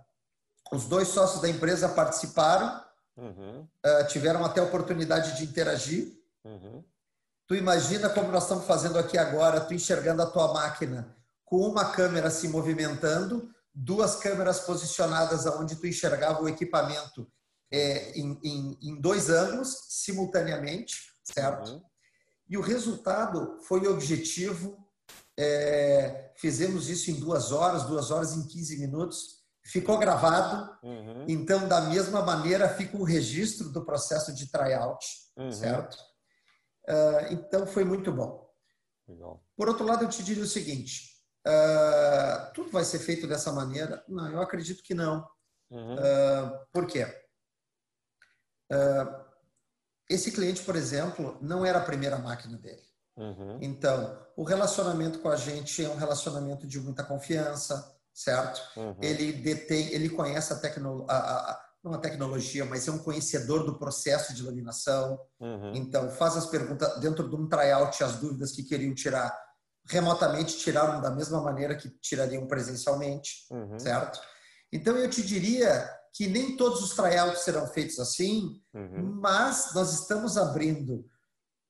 [SPEAKER 2] os dois sócios da empresa participaram, uhum. uh, tiveram até oportunidade de interagir. Uhum. Tu imagina como nós estamos fazendo aqui agora, tu enxergando a tua máquina com uma câmera se movimentando, duas câmeras posicionadas aonde tu enxergava o equipamento é, em, em, em dois ângulos simultaneamente certo? Uhum. E o resultado foi objetivo. É, fizemos isso em duas horas, duas horas em 15 minutos. Ficou gravado. Uhum. Então, da mesma maneira, fica o registro do processo de tryout, uhum. certo? Uh, então, foi muito bom. Legal. Por outro lado, eu te diria o seguinte: uh, tudo vai ser feito dessa maneira? Não, eu acredito que não. Uh, por quê? Esse cliente, por exemplo, não era a primeira máquina dele. Uhum. Então, o relacionamento com a gente é um relacionamento de muita confiança, certo? Uhum. Ele detém, ele conhece a tecnologia, não a tecnologia, mas é um conhecedor do processo de laminação. Uhum. Então, faz as perguntas dentro de um tryout, as dúvidas que queriam tirar remotamente, tiraram da mesma maneira que tirariam presencialmente, uhum. certo? Então, eu te diria que nem todos os tryouts serão feitos assim, uhum. mas nós estamos abrindo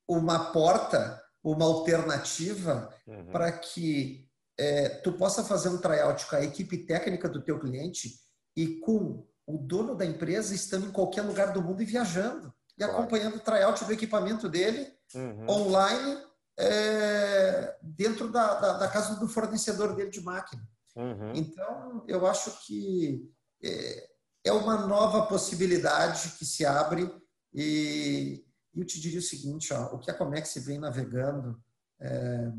[SPEAKER 2] uma porta, uma alternativa uhum. para que é, tu possa fazer um tryout com a equipe técnica do teu cliente e com o dono da empresa estando em qualquer lugar do mundo e viajando e claro. acompanhando o tryout do equipamento dele uhum. online é, dentro da, da, da, casa do fornecedor dele de máquina. Uhum. Então, eu acho que é, é uma nova possibilidade que se abre e eu te diria o seguinte, ó, o que a Comex vem navegando é,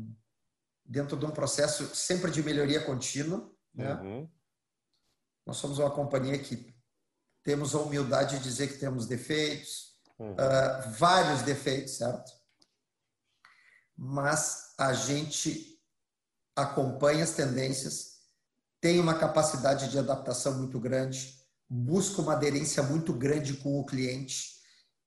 [SPEAKER 2] dentro de um processo sempre de melhoria contínua, né? Uhum. Nós somos uma companhia que temos a humildade de dizer que temos defeitos, uhum. uh, vários defeitos, certo? Mas a gente acompanha as tendências, tem uma capacidade de adaptação muito grande, busca uma aderência muito grande com o cliente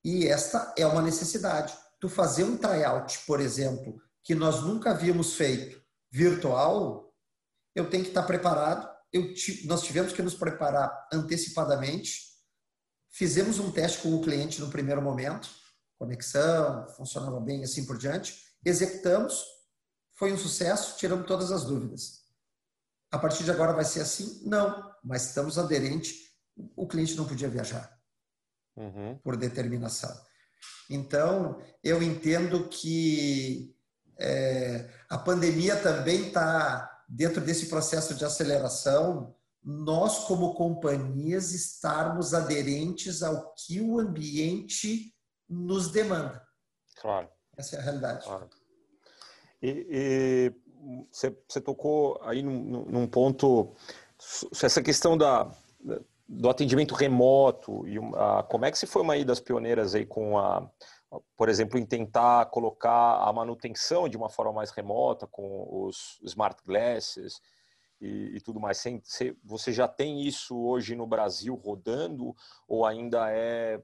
[SPEAKER 2] E esta é uma necessidade. Tu fazer um tryout, por exemplo, que nós nunca havíamos feito virtual, eu tenho que estar preparado. Eu, nós tivemos que nos preparar antecipadamente. Fizemos um teste com o cliente no primeiro momento, conexão, funcionava bem, assim por diante. Executamos, foi um sucesso, tiramos todas as dúvidas. A partir de agora vai ser assim? Não, mas estamos aderentes. O cliente não podia viajar uhum. por determinação. Então, eu entendo que é, a pandemia também está dentro desse processo de aceleração. Nós, como companhias, estarmos aderentes ao que o ambiente nos demanda.
[SPEAKER 1] Claro.
[SPEAKER 2] Essa é a realidade.
[SPEAKER 1] Claro. E, e você, você, tocou aí num, num ponto, essa questão da, do atendimento remoto e a Comex foi uma das pioneiras aí com a por exemplo, em tentar colocar a manutenção de uma forma mais remota com os smart glasses e, e tudo mais. Você já tem isso hoje no Brasil rodando ou ainda é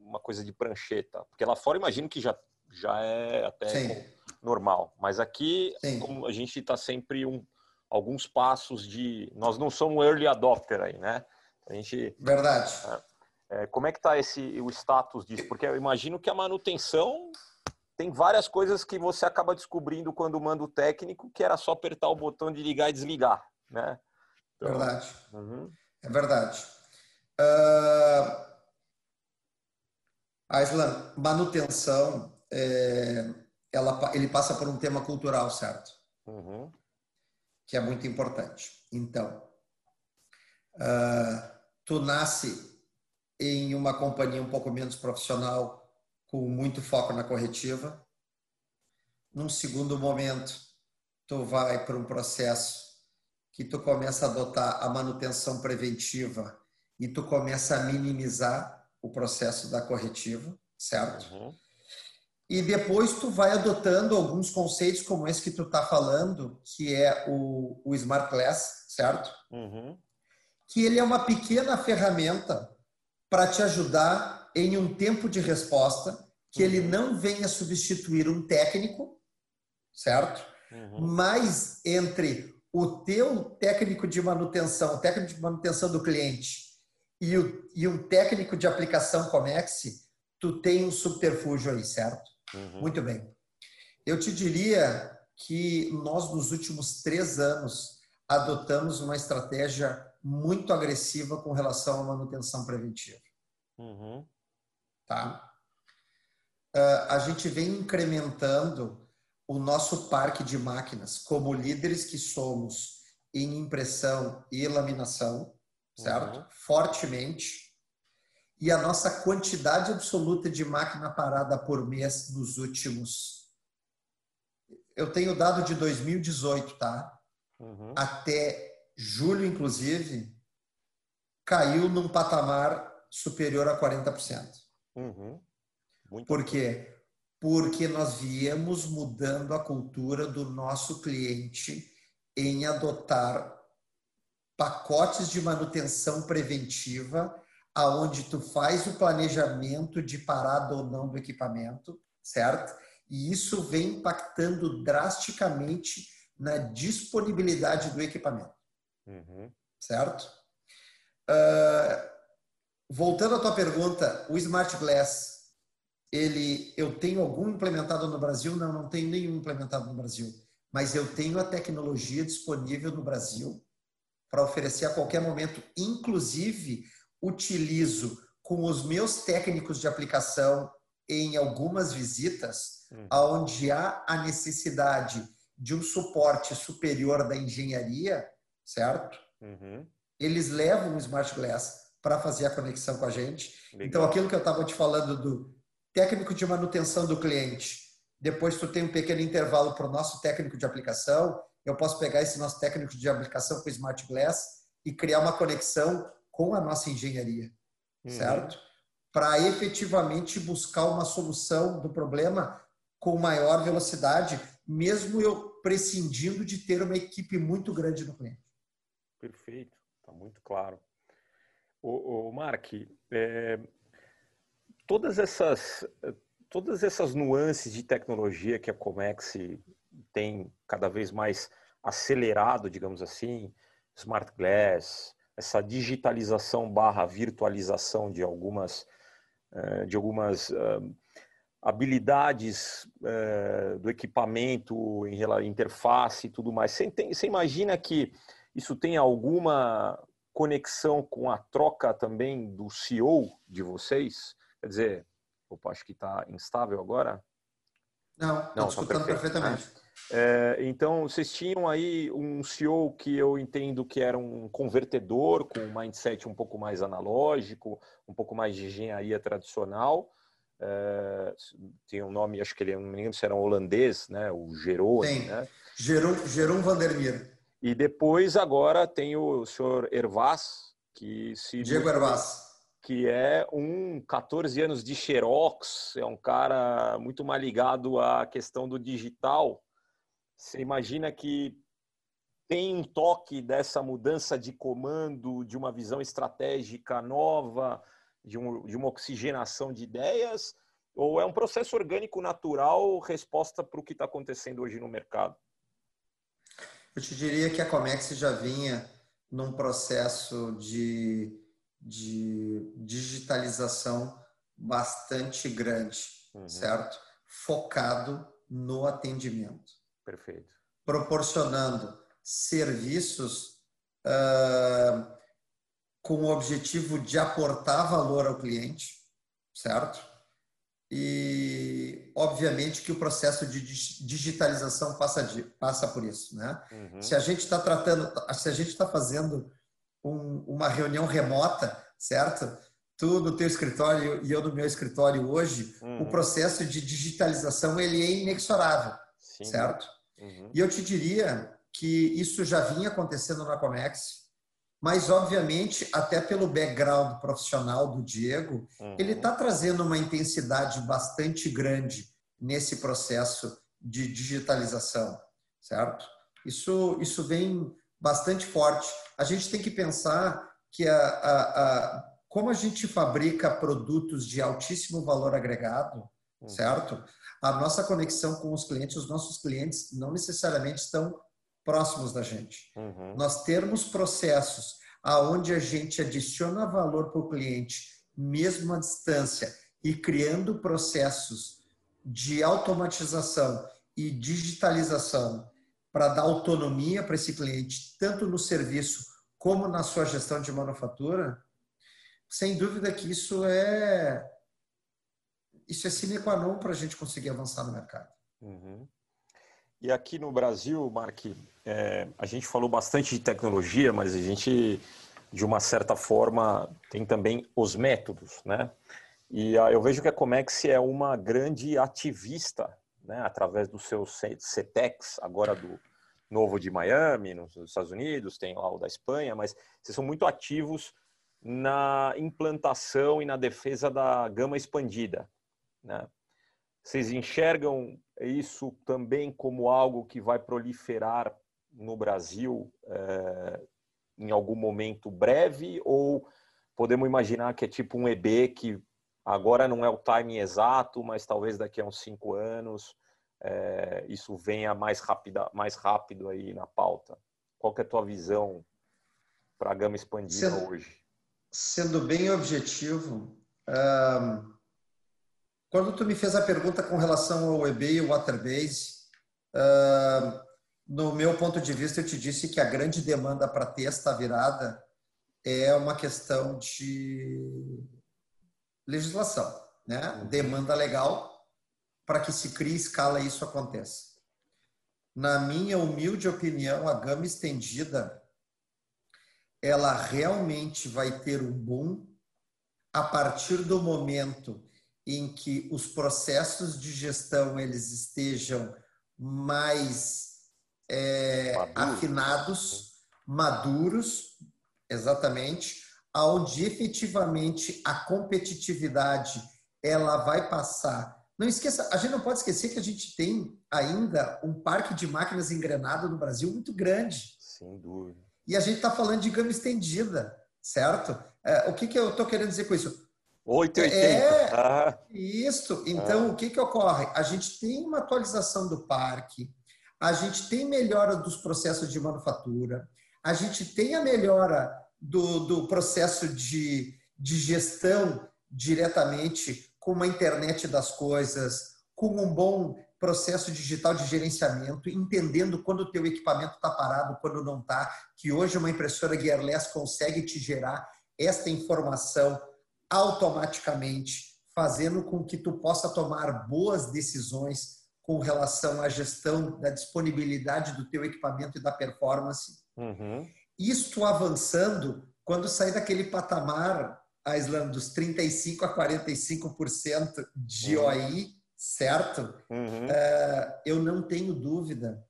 [SPEAKER 1] uma coisa de prancheta? Porque lá fora imagino que já, já é até normal, mas aqui como a gente está sempre um, alguns passos de... Nós não somos early adopter aí, né? A gente.
[SPEAKER 2] Verdade.
[SPEAKER 1] É, é como é que está esse o status disso? Porque eu imagino que a manutenção tem várias coisas que você acaba descobrindo quando manda o técnico, que era só apertar o botão de ligar e desligar, né?
[SPEAKER 2] Então, verdade. Uhum. É verdade. Uh, Aislan, manutenção, é, ela, ele passa por um tema cultural, certo? Uhum. Que é muito importante. Então, uh, tu nasce em uma companhia um pouco menos profissional, com muito foco na corretiva. Num segundo momento, tu vai para um processo que tu começa a adotar a manutenção preventiva e tu começa a minimizar o processo da corretiva, certo? Uhum. E depois tu vai adotando alguns conceitos como esse que tu está falando, que é o, o Smart Class, certo? Uhum que ele é uma pequena ferramenta para te ajudar em um tempo de resposta, que uhum. ele não venha substituir um técnico, certo? Uhum. Mas entre o teu técnico de manutenção, o técnico de manutenção do cliente e, o, e um técnico de aplicação Comex, tu tem um subterfúgio aí, certo? Uhum. Muito bem. Eu te diria que nós, nos últimos três anos, adotamos uma estratégia muito agressiva com relação à manutenção preventiva. Uhum. Tá? Uh, a gente vem incrementando o nosso parque de máquinas como líderes que somos em impressão e laminação, certo? Uhum. Fortemente. E a nossa quantidade absoluta de máquina parada por mês nos últimos. Eu tenho dado de 2018, tá? Uhum. Até julho, inclusive, caiu num patamar superior a 40%. Uhum. Por quê? Porque nós viemos mudando a cultura do nosso cliente em adotar pacotes de manutenção preventiva, aonde tu faz o planejamento de parada ou não do equipamento, certo? E isso vem impactando drasticamente na disponibilidade do equipamento. Uhum. Certo? Uh, voltando à tua pergunta, o Smart Glass, ele, eu tenho algum implementado no Brasil? Não, não tenho nenhum implementado no Brasil. Mas eu tenho a tecnologia disponível no Brasil para oferecer a qualquer momento. Inclusive, utilizo com os meus técnicos de aplicação em algumas visitas, uhum. onde há a necessidade de um suporte superior da engenharia, certo? Uhum. Eles levam o Smart Glass para fazer a conexão com a gente. Legal. Então, aquilo que eu estava te falando do técnico de manutenção do cliente, depois tu tem um pequeno intervalo para o nosso técnico de aplicação, eu posso pegar esse nosso técnico de aplicação com o Smart Glass e criar uma conexão com a nossa engenharia, uhum. certo? Para efetivamente buscar uma solução do problema com maior velocidade, mesmo eu prescindindo de ter uma equipe muito grande no cliente.
[SPEAKER 1] Perfeito, está muito claro. O, o Mark, é, todas essas todas essas nuances de tecnologia que a Comex tem cada vez mais acelerado, digamos assim, smart glass, essa digitalização barra virtualização de algumas eh, de algumas eh, habilidades eh, do equipamento em interface e tudo mais. Você, tem, você imagina que isso tem alguma conexão com a troca também do CEO de vocês? Quer dizer, opa, acho que está instável agora.
[SPEAKER 2] Não, estou tá escutando perfeito, perfeitamente.
[SPEAKER 1] Né? É, então, vocês tinham aí um CEO que eu entendo que era um convertedor com um mindset um pouco mais analógico, um pouco mais de engenharia tradicional. É, tem um nome, acho que ele, não me lembro se era um holandês, né? O Jerome. Sim, né?
[SPEAKER 2] Jerome Vandermeer.
[SPEAKER 1] E depois agora tem o senhor Ervas, que se...
[SPEAKER 2] Diego Ervas
[SPEAKER 1] que é um 14 anos de Xerox, é um cara muito mais ligado à questão do digital. Você imagina que tem um toque dessa mudança de comando, de uma visão estratégica nova, de, um, de uma oxigenação de ideias? Ou é um processo orgânico natural, resposta para o que está acontecendo hoje no mercado?
[SPEAKER 2] Eu te diria que a Comex já vinha num processo de, de digitalização bastante grande, uhum. certo? Focado no atendimento.
[SPEAKER 1] Perfeito.
[SPEAKER 2] Proporcionando serviços uh, com o objetivo de aportar valor ao cliente, certo? E, obviamente, que o processo de digitalização passa, de, passa por isso, né? Uhum. Se a gente está tratando, se a gente está fazendo um, uma reunião remota, certo? Tu no teu escritório e eu no meu escritório hoje, uhum. o processo de digitalização ele é inexorável, Sim. certo? Uhum. E eu te diria que isso já vinha acontecendo na Comex, mas obviamente até pelo background profissional do Diego, uhum. ele está trazendo uma intensidade bastante grande nesse processo de digitalização, certo? Isso isso vem bastante forte. A gente tem que pensar que a, a, a como a gente fabrica produtos de altíssimo valor agregado, uhum. certo? a nossa conexão com os clientes, os nossos clientes não necessariamente estão próximos da gente. Uhum. Nós termos processos aonde a gente adiciona valor para o cliente, mesmo à distância, e criando processos de automatização e digitalização para dar autonomia para esse cliente, tanto no serviço como na sua gestão de manufatura, sem dúvida que isso é isso é sine qua non para a gente conseguir avançar no mercado.
[SPEAKER 1] Uhum. E aqui no Brasil, Mark, é, a gente falou bastante de tecnologia, mas a gente, de uma certa forma, tem também os métodos, né? E a, eu vejo que a Comex é uma grande ativista, né? Através do seu CETEX, agora do novo de Miami, nos Estados Unidos, tem lá o da Espanha, mas vocês são muito ativos na implantação e na defesa da gama expandida, né? Vocês enxergam isso também como algo que vai proliferar no Brasil é, em algum momento breve? Ou podemos imaginar que é tipo um EB que agora não é o timing exato, mas talvez daqui a uns cinco anos é, isso venha mais, rápida, mais rápido aí na pauta? Qual é a tua visão para a gama expandida sendo, hoje?
[SPEAKER 2] Sendo bem objetivo, um quando tu me fez a pergunta com relação ao EB e o Waterbase, uh, no meu ponto de vista, eu te disse que a grande demanda para ter esta virada é uma questão de legislação, né? Uhum. Demanda legal para que se crie escala e isso aconteça. Na minha humilde opinião, a gama estendida ela realmente vai ter um boom a partir do momento em que os processos de gestão eles estejam mais é, afinados, maduros, exatamente, aonde efetivamente a competitividade ela vai passar. Não esqueça, a gente não pode esquecer que a gente tem ainda um parque de máquinas engrenado no Brasil muito grande.
[SPEAKER 1] Sem dúvida.
[SPEAKER 2] E a gente está falando de gama estendida, certo? É, o que, que eu estou querendo dizer com isso?
[SPEAKER 1] 8,80.
[SPEAKER 2] É, ah. isso. Então, ah. o que, que ocorre? A gente tem uma atualização do parque, a gente tem melhora dos processos de manufatura, a gente tem a melhora do, do processo de, de gestão diretamente com uma internet das coisas, com um bom processo digital de gerenciamento, entendendo quando o teu equipamento está parado, quando não está, que hoje uma impressora gearless consegue te gerar esta informação automaticamente, fazendo com que tu possa tomar boas decisões com relação à gestão da disponibilidade do teu equipamento e da performance. Uhum. Isto avançando, quando sair daquele patamar, Aislan, dos 35% a 45% de uhum. OI, certo? Uhum. Uh, eu não tenho dúvida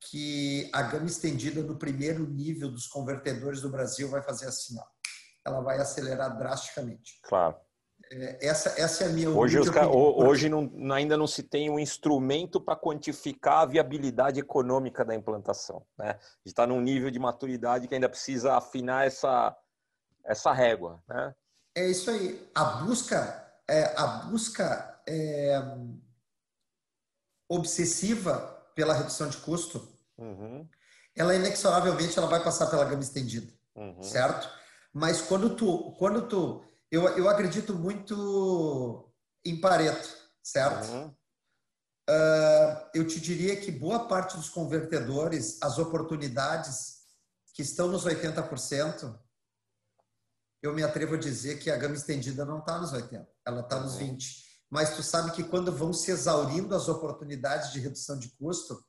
[SPEAKER 2] que a gama estendida no primeiro nível dos convertedores do Brasil vai fazer assim, ó. Ela vai acelerar drasticamente.
[SPEAKER 1] Claro.
[SPEAKER 2] É, essa, essa é a minha
[SPEAKER 1] Hoje, os, hoje não, ainda não se tem um instrumento para quantificar a viabilidade econômica da implantação. Né? está num nível de maturidade que ainda precisa afinar essa, essa régua. Né?
[SPEAKER 2] É isso aí. A busca, é, a busca é, obsessiva pela redução de custo, uhum. ela inexoravelmente ela vai passar pela gama estendida, uhum. certo? Mas quando tu, quando tu eu, eu acredito muito em Pareto, certo? Uhum. Uh, eu te diria que boa parte dos convertedores, as oportunidades que estão nos 80%, eu me atrevo a dizer que a gama estendida não está nos 80%, ela está nos 20%. Uhum. Mas tu sabe que quando vão se exaurindo as oportunidades de redução de custo,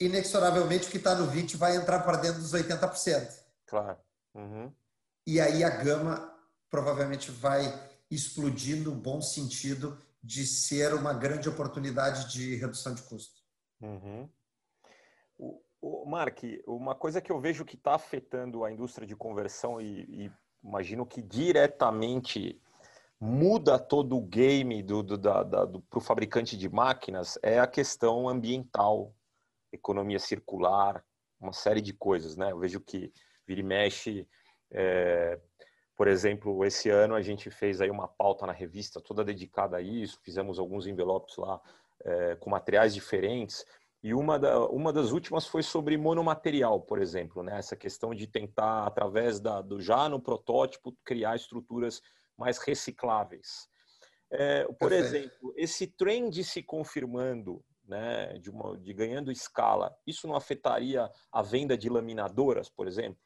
[SPEAKER 2] inexoravelmente o que está no 20% vai entrar para dentro dos 80%.
[SPEAKER 1] Claro. Uhum
[SPEAKER 2] e aí a gama provavelmente vai explodir no bom sentido de ser uma grande oportunidade de redução de custo.
[SPEAKER 1] Uhum. O, o Mark, uma coisa que eu vejo que está afetando a indústria de conversão e, e, imagino que diretamente muda todo o game do, do, do, para o fabricante de máquinas é a questão ambiental, economia circular, uma série de coisas, né? Eu vejo que vira e mexe é, por exemplo, esse ano a gente fez aí uma pauta na revista toda dedicada a isso, fizemos alguns envelopes lá é, com materiais diferentes. E uma, da, uma das últimas foi sobre monomaterial, por exemplo, né? essa questão de tentar, através da, do já no protótipo, criar estruturas mais recicláveis. É, por Perfeito. exemplo, esse trend se confirmando, né, de, uma, de ganhando escala, isso não afetaria a venda de laminadoras, por exemplo?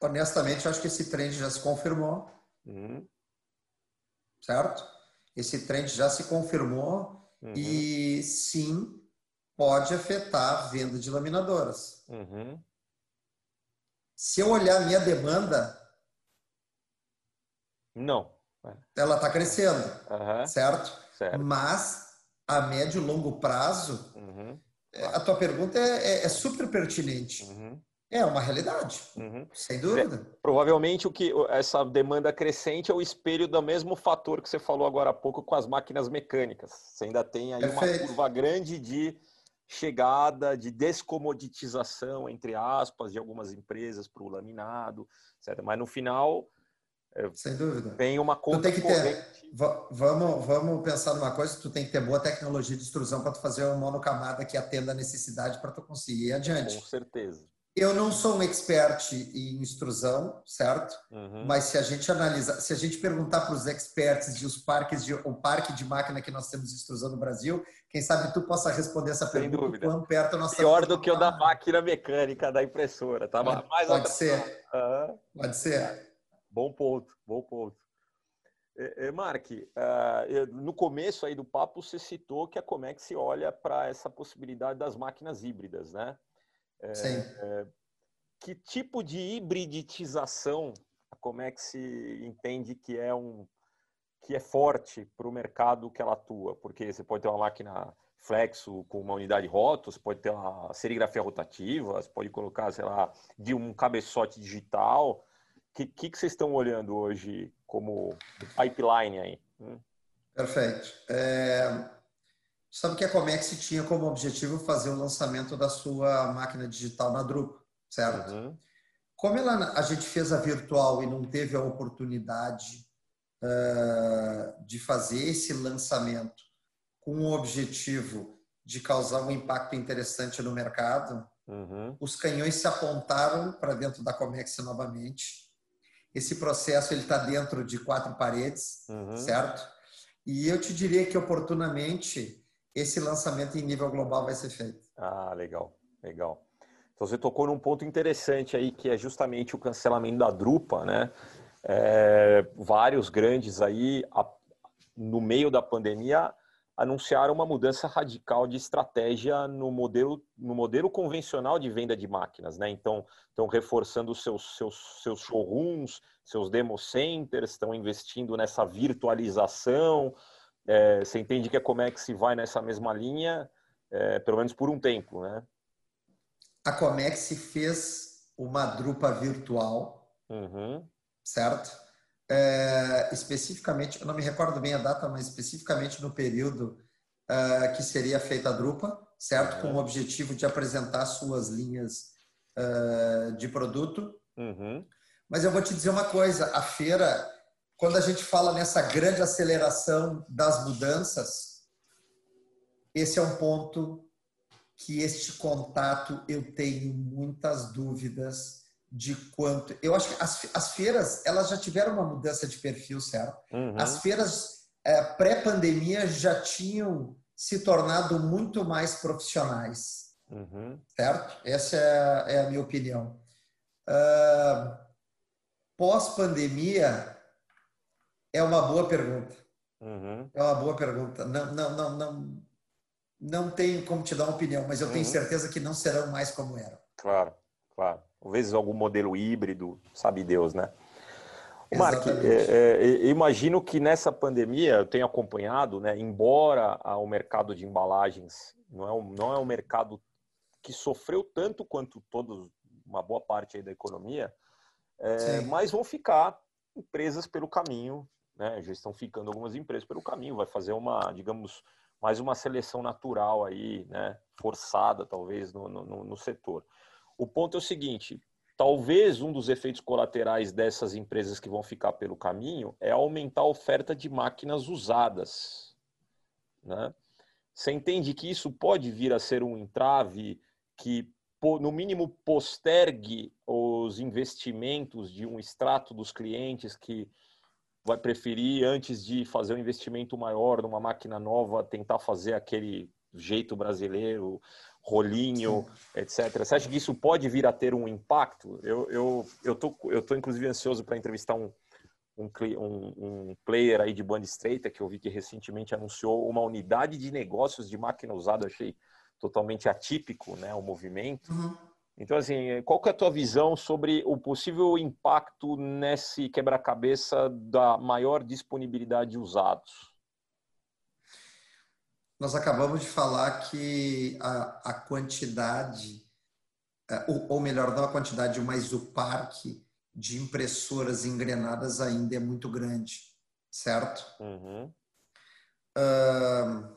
[SPEAKER 2] Honestamente, acho que esse trend já se confirmou. Uhum. Certo? Esse trend já se confirmou uhum. e sim pode afetar a venda de laminadoras. Uhum. Se eu olhar a minha demanda,
[SPEAKER 1] não.
[SPEAKER 2] Ela está crescendo, certo? certo? Mas a médio e longo prazo, uhum. a tua pergunta é, é, é super pertinente. É uma realidade, uhum. sem dúvida.
[SPEAKER 1] É, provavelmente o que essa demanda crescente é o espelho do mesmo fator que você falou agora há pouco com as máquinas mecânicas. Você ainda tem aí Perfeito. uma curva grande de chegada, de descomoditização, entre aspas, de algumas empresas para o laminado, certo? Mas no final
[SPEAKER 2] é, sem dúvida.
[SPEAKER 1] Vem uma conta
[SPEAKER 2] tu tem que ter, vamos, vamos pensar numa coisa, tu tem que ter boa tecnologia de extrusão para tu fazer uma monocamada que atenda a necessidade para tu conseguir ir adiante.
[SPEAKER 1] Com certeza.
[SPEAKER 2] Eu não sou um expert em extrusão, certo? Uhum. Mas se a gente analisa, se a gente perguntar para os experts de os parques de o parque de máquina que nós temos de extrusão no Brasil, quem sabe tu possa responder essa Sem pergunta
[SPEAKER 1] dúvida. quão perto nós Pior do que o da máquina mecânica da impressora, tá?
[SPEAKER 2] Pode, Mais pode ser. Uhum. Pode ser.
[SPEAKER 1] Bom ponto, bom ponto. É, é, Mark, uh, no começo aí do papo você citou que a Comex olha para essa possibilidade das máquinas híbridas, né?
[SPEAKER 2] Sim.
[SPEAKER 1] É, que tipo de hibridização a Comex entende que é um que é forte para o mercado que ela atua? Porque você pode ter uma máquina flexo com uma unidade rota, você pode ter uma serigrafia rotativa, você pode colocar, sei lá, de um cabeçote digital. O que, que, que, vocês estão olhando hoje como pipeline aí? Hum?
[SPEAKER 2] Perfeito. É, Sabe que a Comex tinha como objetivo fazer o lançamento da sua máquina digital na Drupa, certo? Uhum. Como ela, a gente fez a virtual e não teve a oportunidade uh, de fazer esse lançamento com o objetivo de causar um impacto interessante no mercado, uhum. os canhões se apontaram para dentro da Comex novamente. Esse processo ele está dentro de quatro paredes, uhum. certo? E eu te diria que oportunamente esse lançamento em nível global vai ser feito.
[SPEAKER 1] Ah, legal, legal. Então você tocou num ponto interessante aí que é justamente o cancelamento da Drupa, né? É, vários grandes aí a, no meio da pandemia anunciaram uma mudança radical de estratégia no modelo, no modelo convencional de venda de máquinas, né? Então, estão reforçando seus, seus, seus showrooms, seus demo centers, estão investindo nessa virtualização. É, você entende que a Comex vai nessa mesma linha, é, pelo menos por um tempo, né?
[SPEAKER 2] a Comex fez uma drupa virtual, uhum. certo? É, especificamente, eu não me recordo bem a data, mas especificamente no período é, que seria feita a drupa, certo? Uhum. Com o objetivo de apresentar suas linhas é, de produto. Uhum. Mas eu vou te dizer uma coisa: a feira, quando a gente fala nessa grande aceleração das mudanças, esse é um ponto que este contato eu tenho muitas dúvidas de quanto. Eu acho que as, as feiras elas já tiveram uma mudança de perfil, certo? Uhum. As feiras é, pré-pandemia já tinham se tornado muito mais profissionais, uhum. certo? Essa é, é, a minha opinião. Uh, Pós-pandemia é uma boa pergunta. Uhum. É uma boa pergunta. Não, não, não, não, não tenho como te dar uma opinião, mas eu tenho uhum. certeza que não serão mais como eram.
[SPEAKER 1] Claro, claro. Talvez algum modelo híbrido, sabe Deus, né? Mark, é, é, imagino que nessa pandemia eu tenho acompanhado, né, embora o mercado de embalagens não é, um, não é um mercado que sofreu tanto quanto todos, uma boa parte da economia, é, mas vão ficar empresas pelo caminho, né, já estão ficando algumas empresas pelo caminho, vai fazer uma, digamos, mais uma seleção natural aí, né, forçada talvez no, no, no setor. O ponto é o seguinte: talvez um dos efeitos colaterais dessas empresas que vão ficar pelo caminho é aumentar a oferta de máquinas usadas. Né? Você entende que isso pode vir a ser um entrave que, no mínimo, postergue os investimentos de um extrato dos clientes que vai preferir, antes de fazer um investimento maior numa máquina nova, tentar fazer aquele jeito brasileiro, rolinho, etc. Você acha que isso pode vir a ter um impacto? Eu eu eu tô eu tô inclusive ansioso para entrevistar um, um um, um player aí de banda estreita que eu vi que recentemente anunciou uma unidade de negócios de máquina usada. Achei totalmente atípico, né, o movimento. Uhum. Então, assim, qual que é a tua visão sobre o possível impacto nesse quebra-cabeça da maior disponibilidade de usados?
[SPEAKER 2] Nós acabamos de falar que a, a quantidade, é, ou, melhor, não a quantidade, mas o parque de impressoras engrenadas ainda é muito grande, certo? Uhum. Uh,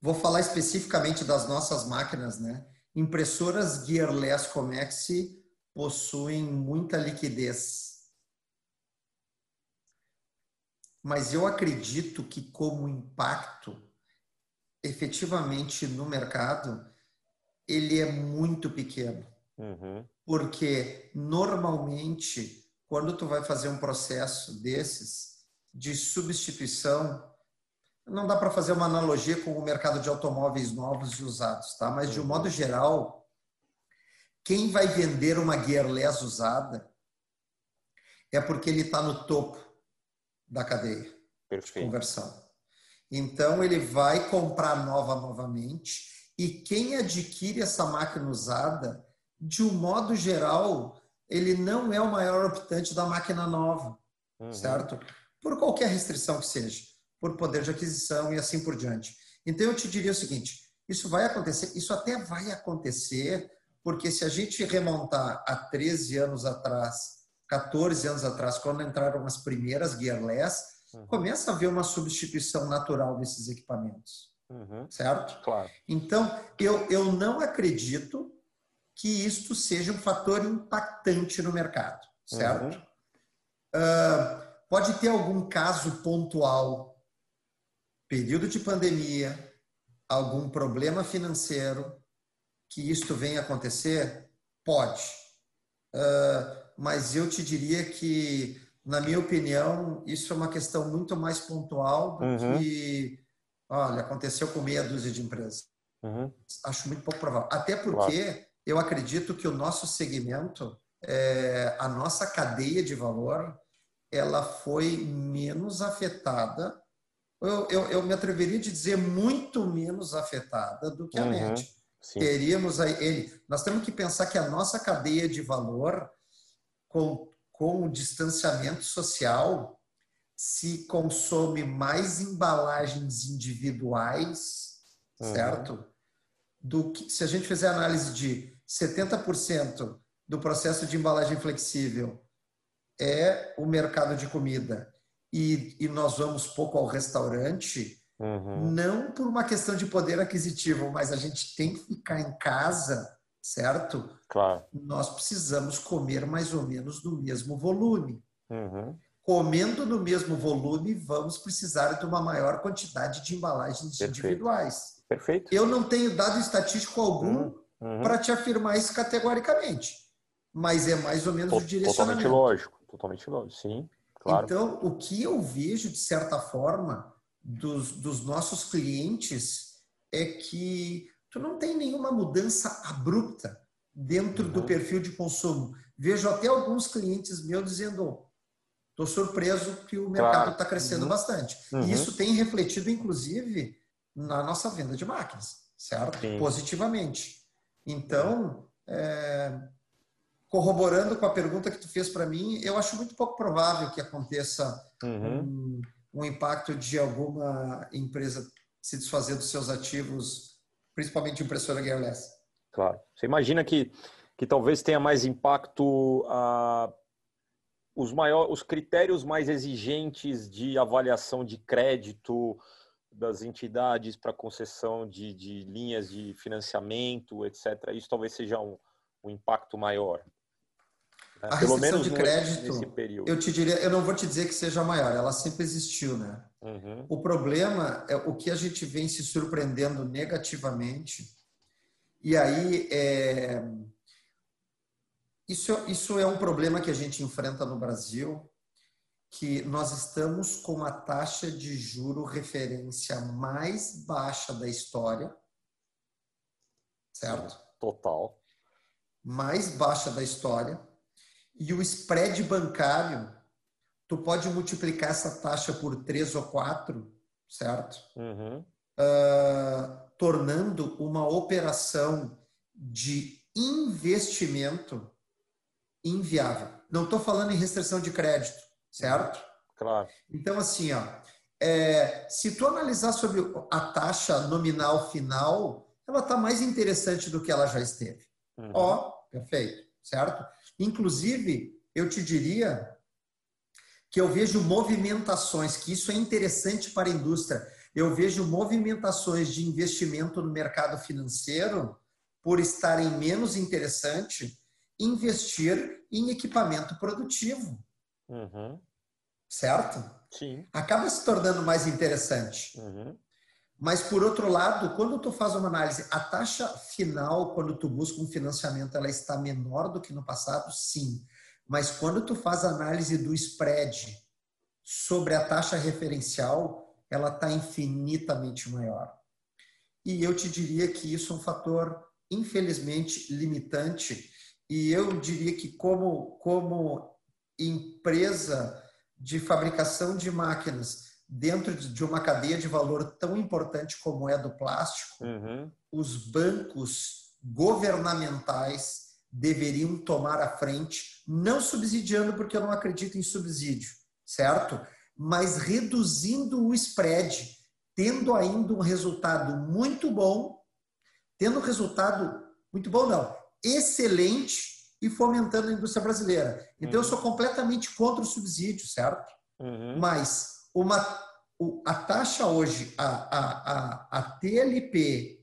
[SPEAKER 2] vou falar especificamente das nossas máquinas, né? Impressoras Gearless Comex possuem muita liquidez. Mas eu acredito que, como impacto, efetivamente no mercado, ele é muito pequeno. Uhum. Porque, normalmente, quando tu vai fazer um processo desses de substituição não dá para fazer uma analogia com o mercado de automóveis novos e usados, tá? Mas de um modo geral, quem vai vender uma gearless usada é porque ele está no topo da cadeia Perfeito. de conversão. Então ele vai comprar nova novamente e quem adquire essa máquina usada, de um modo geral, ele não é o maior optante da máquina nova, uhum. certo? Por qualquer restrição que seja por poder de aquisição e assim por diante. Então eu te diria o seguinte: isso vai acontecer, isso até vai acontecer, porque se a gente remontar a 13 anos atrás, 14 anos atrás, quando entraram as primeiras gearless, uhum. começa a haver uma substituição natural desses equipamentos. Uhum. Certo?
[SPEAKER 1] Claro.
[SPEAKER 2] Então, eu, eu não acredito que isto seja um fator impactante no mercado, certo? Uhum. Uh, pode ter algum caso pontual, período de pandemia, algum problema financeiro, que isto venha acontecer? Pode. Uh, mas eu te diria que, na minha opinião, isso é uma questão muito mais pontual do uhum. que, olha, aconteceu com meia dúzia de empresas. Uhum. Acho muito pouco provável. Até porque claro. eu acredito que o nosso segmento, é, a nossa cadeia de valor, ela foi menos afetada. Eu, eu, eu me atreveria a dizer muito menos afetada do que a uhum. Teríamos aí ele. Nós temos que pensar que a nossa cadeia de valor, com, com o distanciamento social, se consome mais embalagens individuais, uhum. certo? do que se a gente fizer análise de 70% do processo de embalagem flexível é o mercado de comida e, e nós vamos pouco ao restaurante, uhum. não por uma questão de poder aquisitivo, mas a gente tem que ficar em casa, certo?
[SPEAKER 1] Claro.
[SPEAKER 2] Nós precisamos comer mais ou menos no mesmo volume. Uhum. Comendo no mesmo volume, vamos precisar de uma maior quantidade de embalagens Perfeito. individuais.
[SPEAKER 1] Perfeito.
[SPEAKER 2] Eu não tenho dado estatístico algum uhum. uhum. para te afirmar isso categoricamente, mas é mais ou menos o direcionamento.
[SPEAKER 1] Totalmente lógico, totalmente lógico, sim, claro.
[SPEAKER 2] Então, o que eu vejo, de certa forma, dos, dos nossos clientes é que tu não tem nenhuma mudança abrupta dentro uhum. do perfil de consumo. Vejo até alguns clientes meus dizendo: estou surpreso que o mercado está claro. crescendo uhum. bastante. Uhum. E isso tem refletido, inclusive, na nossa venda de máquinas, certo? Sim. Positivamente. Então, é, corroborando com a pergunta que tu fez para mim, eu acho muito pouco provável que aconteça uhum. um, um, impacto de alguma empresa se desfazer dos seus ativos, principalmente impressora gearless.
[SPEAKER 1] Claro. Você imagina que, que talvez tenha mais impacto a os, maior, os critérios mais exigentes de avaliação de crédito, das entidades para concessão de, de, linhas de financiamento, etc. Isso talvez seja um, um impacto maior.
[SPEAKER 2] Né? A Pelo de crédito, eu te diria, eu não vou te dizer que seja maior, ela sempre existiu, né? Uhum. O problema é o que a gente vem se surpreendendo negativamente. E aí, é... isso, isso é um problema que a gente enfrenta no Brasil que nós estamos com a taxa de juro referência mais baixa da história, certo?
[SPEAKER 1] Total.
[SPEAKER 2] Mais baixa da história. E o spread bancário, tu pode multiplicar essa taxa por três ou quatro, certo? Uhum. Uh, tornando uma operação de investimento inviável. Não estou falando em restrição de crédito certo?
[SPEAKER 1] Claro.
[SPEAKER 2] Então, assim, ó, é, se tu analisar sobre a taxa nominal final, ela está mais interessante do que ela já esteve. Uhum. Ó, perfeito, certo? Inclusive, eu te diria que eu vejo movimentações, que isso é interessante para a indústria. Eu vejo movimentações de investimento no mercado financeiro por estarem menos interessante investir em equipamento produtivo. Uhum. Certo?
[SPEAKER 1] Sim.
[SPEAKER 2] Acaba se tornando mais interessante. Uhum. Mas, por outro lado, quando tu faz uma análise, a taxa final, quando tu busca um financiamento, ela está menor do que no passado? Sim. Mas quando tu faz a análise do spread sobre a taxa referencial, ela está infinitamente maior. E eu te diria que isso é um fator, infelizmente, limitante. E eu diria que, como, como empresa de fabricação de máquinas dentro de uma cadeia de valor tão importante como é do plástico, uhum. os bancos governamentais deveriam tomar a frente, não subsidiando, porque eu não acredito em subsídio, certo? Mas reduzindo o spread, tendo ainda um resultado muito bom, tendo um resultado muito bom, não, excelente e fomentando a indústria brasileira. Então, uhum. eu sou completamente contra o subsídio, certo? Uhum. Mas uma, a taxa hoje, a, a, a, a TLP,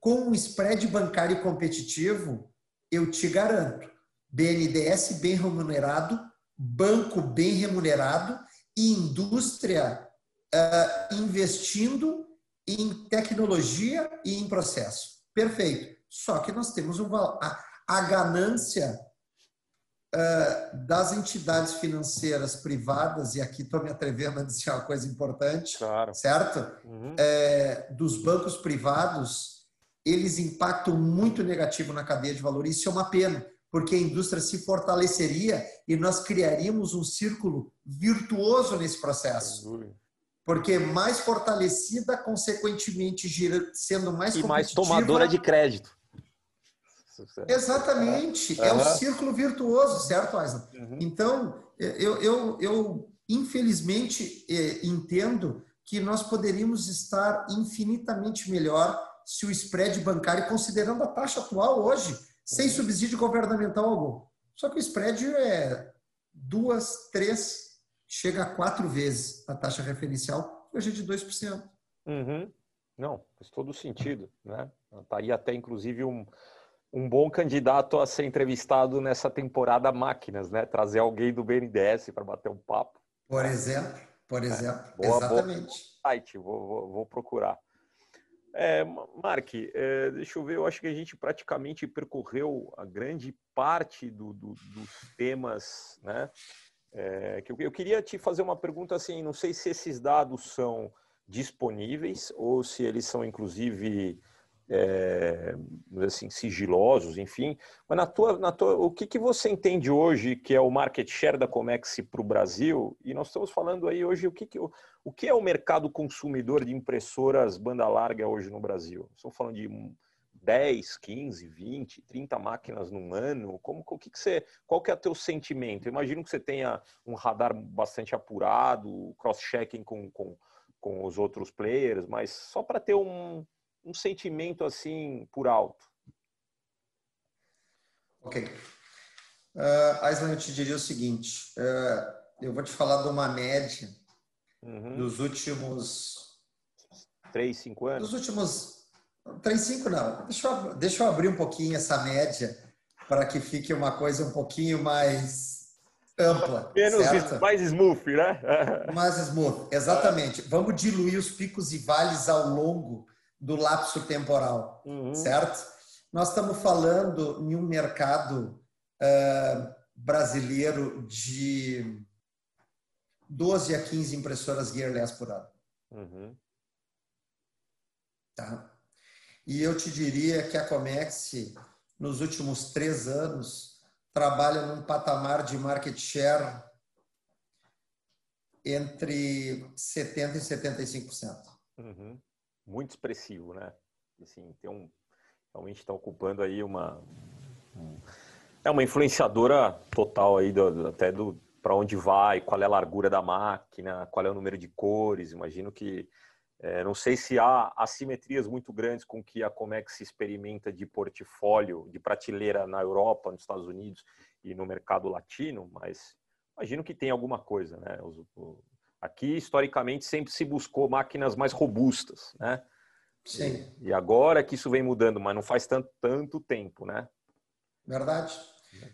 [SPEAKER 2] com um spread bancário competitivo, eu te garanto, BNDES bem remunerado, banco bem remunerado e indústria uh, investindo em tecnologia e em processo. Perfeito. Só que nós temos um, a, a ganância das entidades financeiras privadas, e aqui estou me atrevendo a dizer uma coisa importante, claro. certo? Uhum. É, dos bancos privados, eles impactam muito negativo na cadeia de valor. Isso é uma pena, porque a indústria se fortaleceria e nós criaríamos um círculo virtuoso nesse processo. Porque mais fortalecida, consequentemente, gira, sendo mais
[SPEAKER 1] e mais tomadora de crédito.
[SPEAKER 2] Exatamente, é, é um círculo virtuoso, certo, Aislan? Uhum. Então, eu, eu, eu infelizmente é, entendo que nós poderíamos estar infinitamente melhor se o spread bancário, considerando a taxa atual hoje, sem uhum. subsídio governamental algum. Só que o spread é duas, três, chega a quatro vezes a taxa referencial, hoje é de 2%.
[SPEAKER 1] Uhum. Não, faz todo sentido. Né? Está aí até, inclusive, um, um bom candidato a ser entrevistado nessa temporada Máquinas, né? Trazer alguém do BNDES para bater um papo.
[SPEAKER 2] Por exemplo, por é, exemplo, é, boa, exatamente.
[SPEAKER 1] Boa site, vou, vou, vou procurar. É, Mark, é, deixa eu ver, eu acho que a gente praticamente percorreu a grande parte do, do, dos temas, né? É, que eu, eu, queria te fazer uma pergunta assim, não sei se esses dados são disponíveis ou se eles são inclusive é, assim, sigilosos, enfim. Mas na tua, na tua, o que, que você entende hoje que é o market share da Comex para o Brasil? E nós estamos falando aí hoje o que, que, o, o que é o mercado consumidor de impressoras banda larga hoje no Brasil? Estamos falando de 10, 15, 20, 30 máquinas num ano? Como, o que, que você, qual que é o teu sentimento? Eu imagino que você tenha um radar bastante apurado, cross-checking com, com, com os outros players, mas só para ter um, um sentimento assim por alto?
[SPEAKER 2] Ok. Uh, Aislan, eu te diria o seguinte: uh, eu vou te falar de uma média uhum. dos últimos.
[SPEAKER 1] Três, cinco anos?
[SPEAKER 2] Dos últimos. Três, cinco não. Deixa eu, deixa eu abrir um pouquinho essa média para que fique uma coisa um pouquinho mais ampla.
[SPEAKER 1] Menos certo? mais smooth, né?
[SPEAKER 2] mais smooth, exatamente. Vamos diluir os picos e vales ao longo do lapso temporal, uhum. certo? Nós estamos falando em um mercado uh, brasileiro de 12 a 15 impressoras gearless por ano. Uhum. Tá? E eu te diria que a Comex, nos últimos três anos, trabalha num patamar de market share entre 70% e 75%.
[SPEAKER 1] Uhum muito expressivo, né? Assim, tem um, realmente está ocupando aí uma um, é uma influenciadora total aí do, até do para onde vai, qual é a largura da máquina, qual é o número de cores. Imagino que é, não sei se há assimetrias muito grandes com que a Comex experimenta de portfólio, de prateleira na Europa, nos Estados Unidos e no mercado latino, mas imagino que tem alguma coisa, né? Os, Aqui, historicamente, sempre se buscou máquinas mais robustas, né?
[SPEAKER 2] Sim.
[SPEAKER 1] E agora que isso vem mudando, mas não faz tanto, tanto tempo, né?
[SPEAKER 2] Verdade.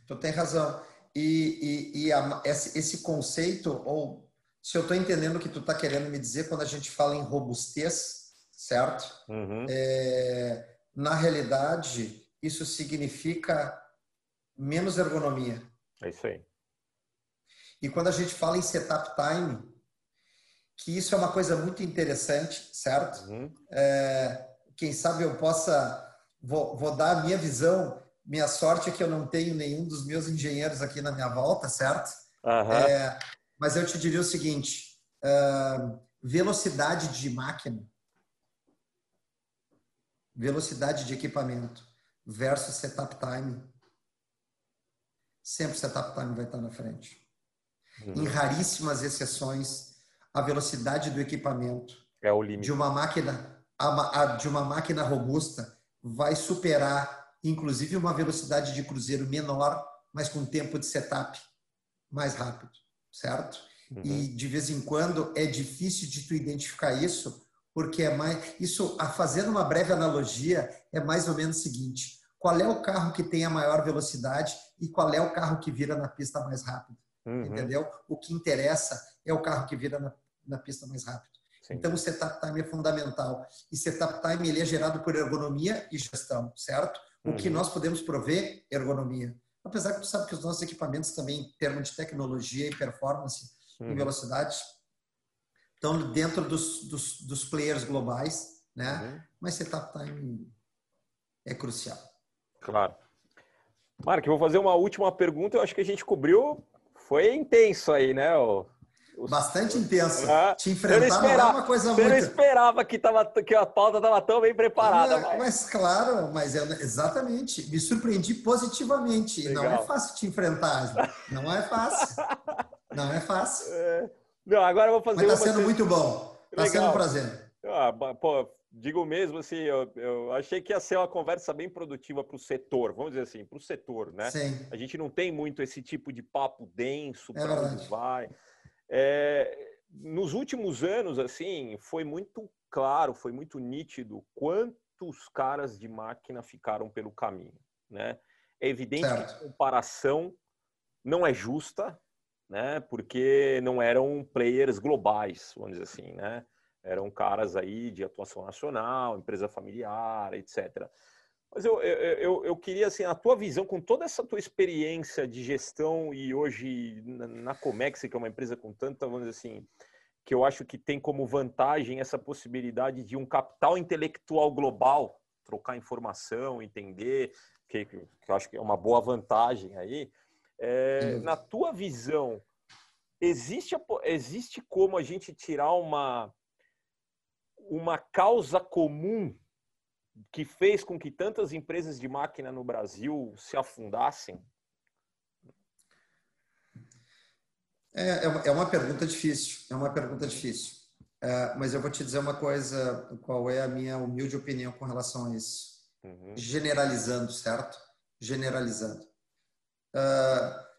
[SPEAKER 2] Tu tem razão. E, e, e a, esse, esse, conceito, ou se eu estou entendendo o que tu está querendo me dizer quando a gente fala em robustez, certo? Uhum. É, na realidade, isso significa menos ergonomia.
[SPEAKER 1] É isso aí.
[SPEAKER 2] E quando a gente fala em setup time, que isso é uma coisa muito interessante, certo? Uhum. É, quem sabe eu possa, vou, vou, dar a minha visão. Minha sorte é que eu não tenho nenhum dos meus engenheiros aqui na minha volta, certo? Uhum. É, mas eu te diria o seguinte: uh, velocidade de máquina, velocidade de equipamento versus setup time. Sempre setup time vai estar na frente. Uhum. Em raríssimas exceções, a velocidade do equipamento
[SPEAKER 1] é o limite.
[SPEAKER 2] de uma máquina de uma máquina robusta vai superar inclusive uma velocidade de cruzeiro menor, mas com tempo de setup mais rápido, certo? Uhum. E de vez em quando é difícil de tu identificar isso, porque é mais isso, a fazendo uma breve analogia, é mais ou menos o seguinte: qual é o carro que tem a maior velocidade e qual é o carro que vira na pista mais rápido. Uhum. Entendeu? O que interessa é o carro que vira na, na pista mais rápido. Sim. Então, o setup time é fundamental. E setup time ele é gerado por ergonomia e gestão, certo? O uhum. que nós podemos prover? Ergonomia. Apesar que tu sabe que os nossos equipamentos também, em termos de tecnologia e performance uhum. e velocidade, estão dentro dos, dos, dos players globais, né? Uhum. Mas setup time é crucial.
[SPEAKER 1] Claro. Mark, eu vou fazer uma última pergunta. Eu acho que a gente cobriu. Foi intenso aí, né? O,
[SPEAKER 2] Bastante intenso. Ah, Te enfrentar esperava, é uma coisa muito. Eu
[SPEAKER 1] não esperava que, tava, que a pauta estava tão bem preparada.
[SPEAKER 2] mas... mas... claro, mas eu, exatamente. Me surpreendi positivamente. Legal. Não é fácil te enfrentar. Não é fácil. Não é fácil. É.
[SPEAKER 1] Não, agora eu vou fazer.
[SPEAKER 2] Mas está sendo muito bom. Está sendo um prazer.
[SPEAKER 1] Ah, pô, digo mesmo assim, eu, eu, achei que ia ser uma conversa bem produtiva para o setor, vamos dizer assim, para o setor, né? Sim. A gente não tem muito esse tipo de papo denso é para onde vai. É, nos últimos anos, assim, foi muito claro, foi muito nítido quantos caras de máquina ficaram pelo caminho, né? É evidente certo. que a comparação não é justa, né? Porque não eram players globais, vamos dizer assim, né? eram caras aí de atuação nacional, empresa familiar, etc. Mas eu, eu, eu queria, assim, a tua visão, com toda essa tua experiência de gestão e hoje na Comex, que é uma empresa com tanta, vamos dizer assim, que eu acho que tem como vantagem essa possibilidade de um capital intelectual global, trocar informação, entender, que, que eu acho que é uma boa vantagem aí. É, na tua visão, existe, existe como a gente tirar uma uma causa comum que fez com que tantas empresas de máquina no Brasil se afundassem?
[SPEAKER 2] É, é, é uma pergunta difícil, é uma pergunta difícil. É, mas eu vou te dizer uma coisa, qual é a minha humilde opinião com relação a isso. Uhum. Generalizando, certo? Generalizando. Uh,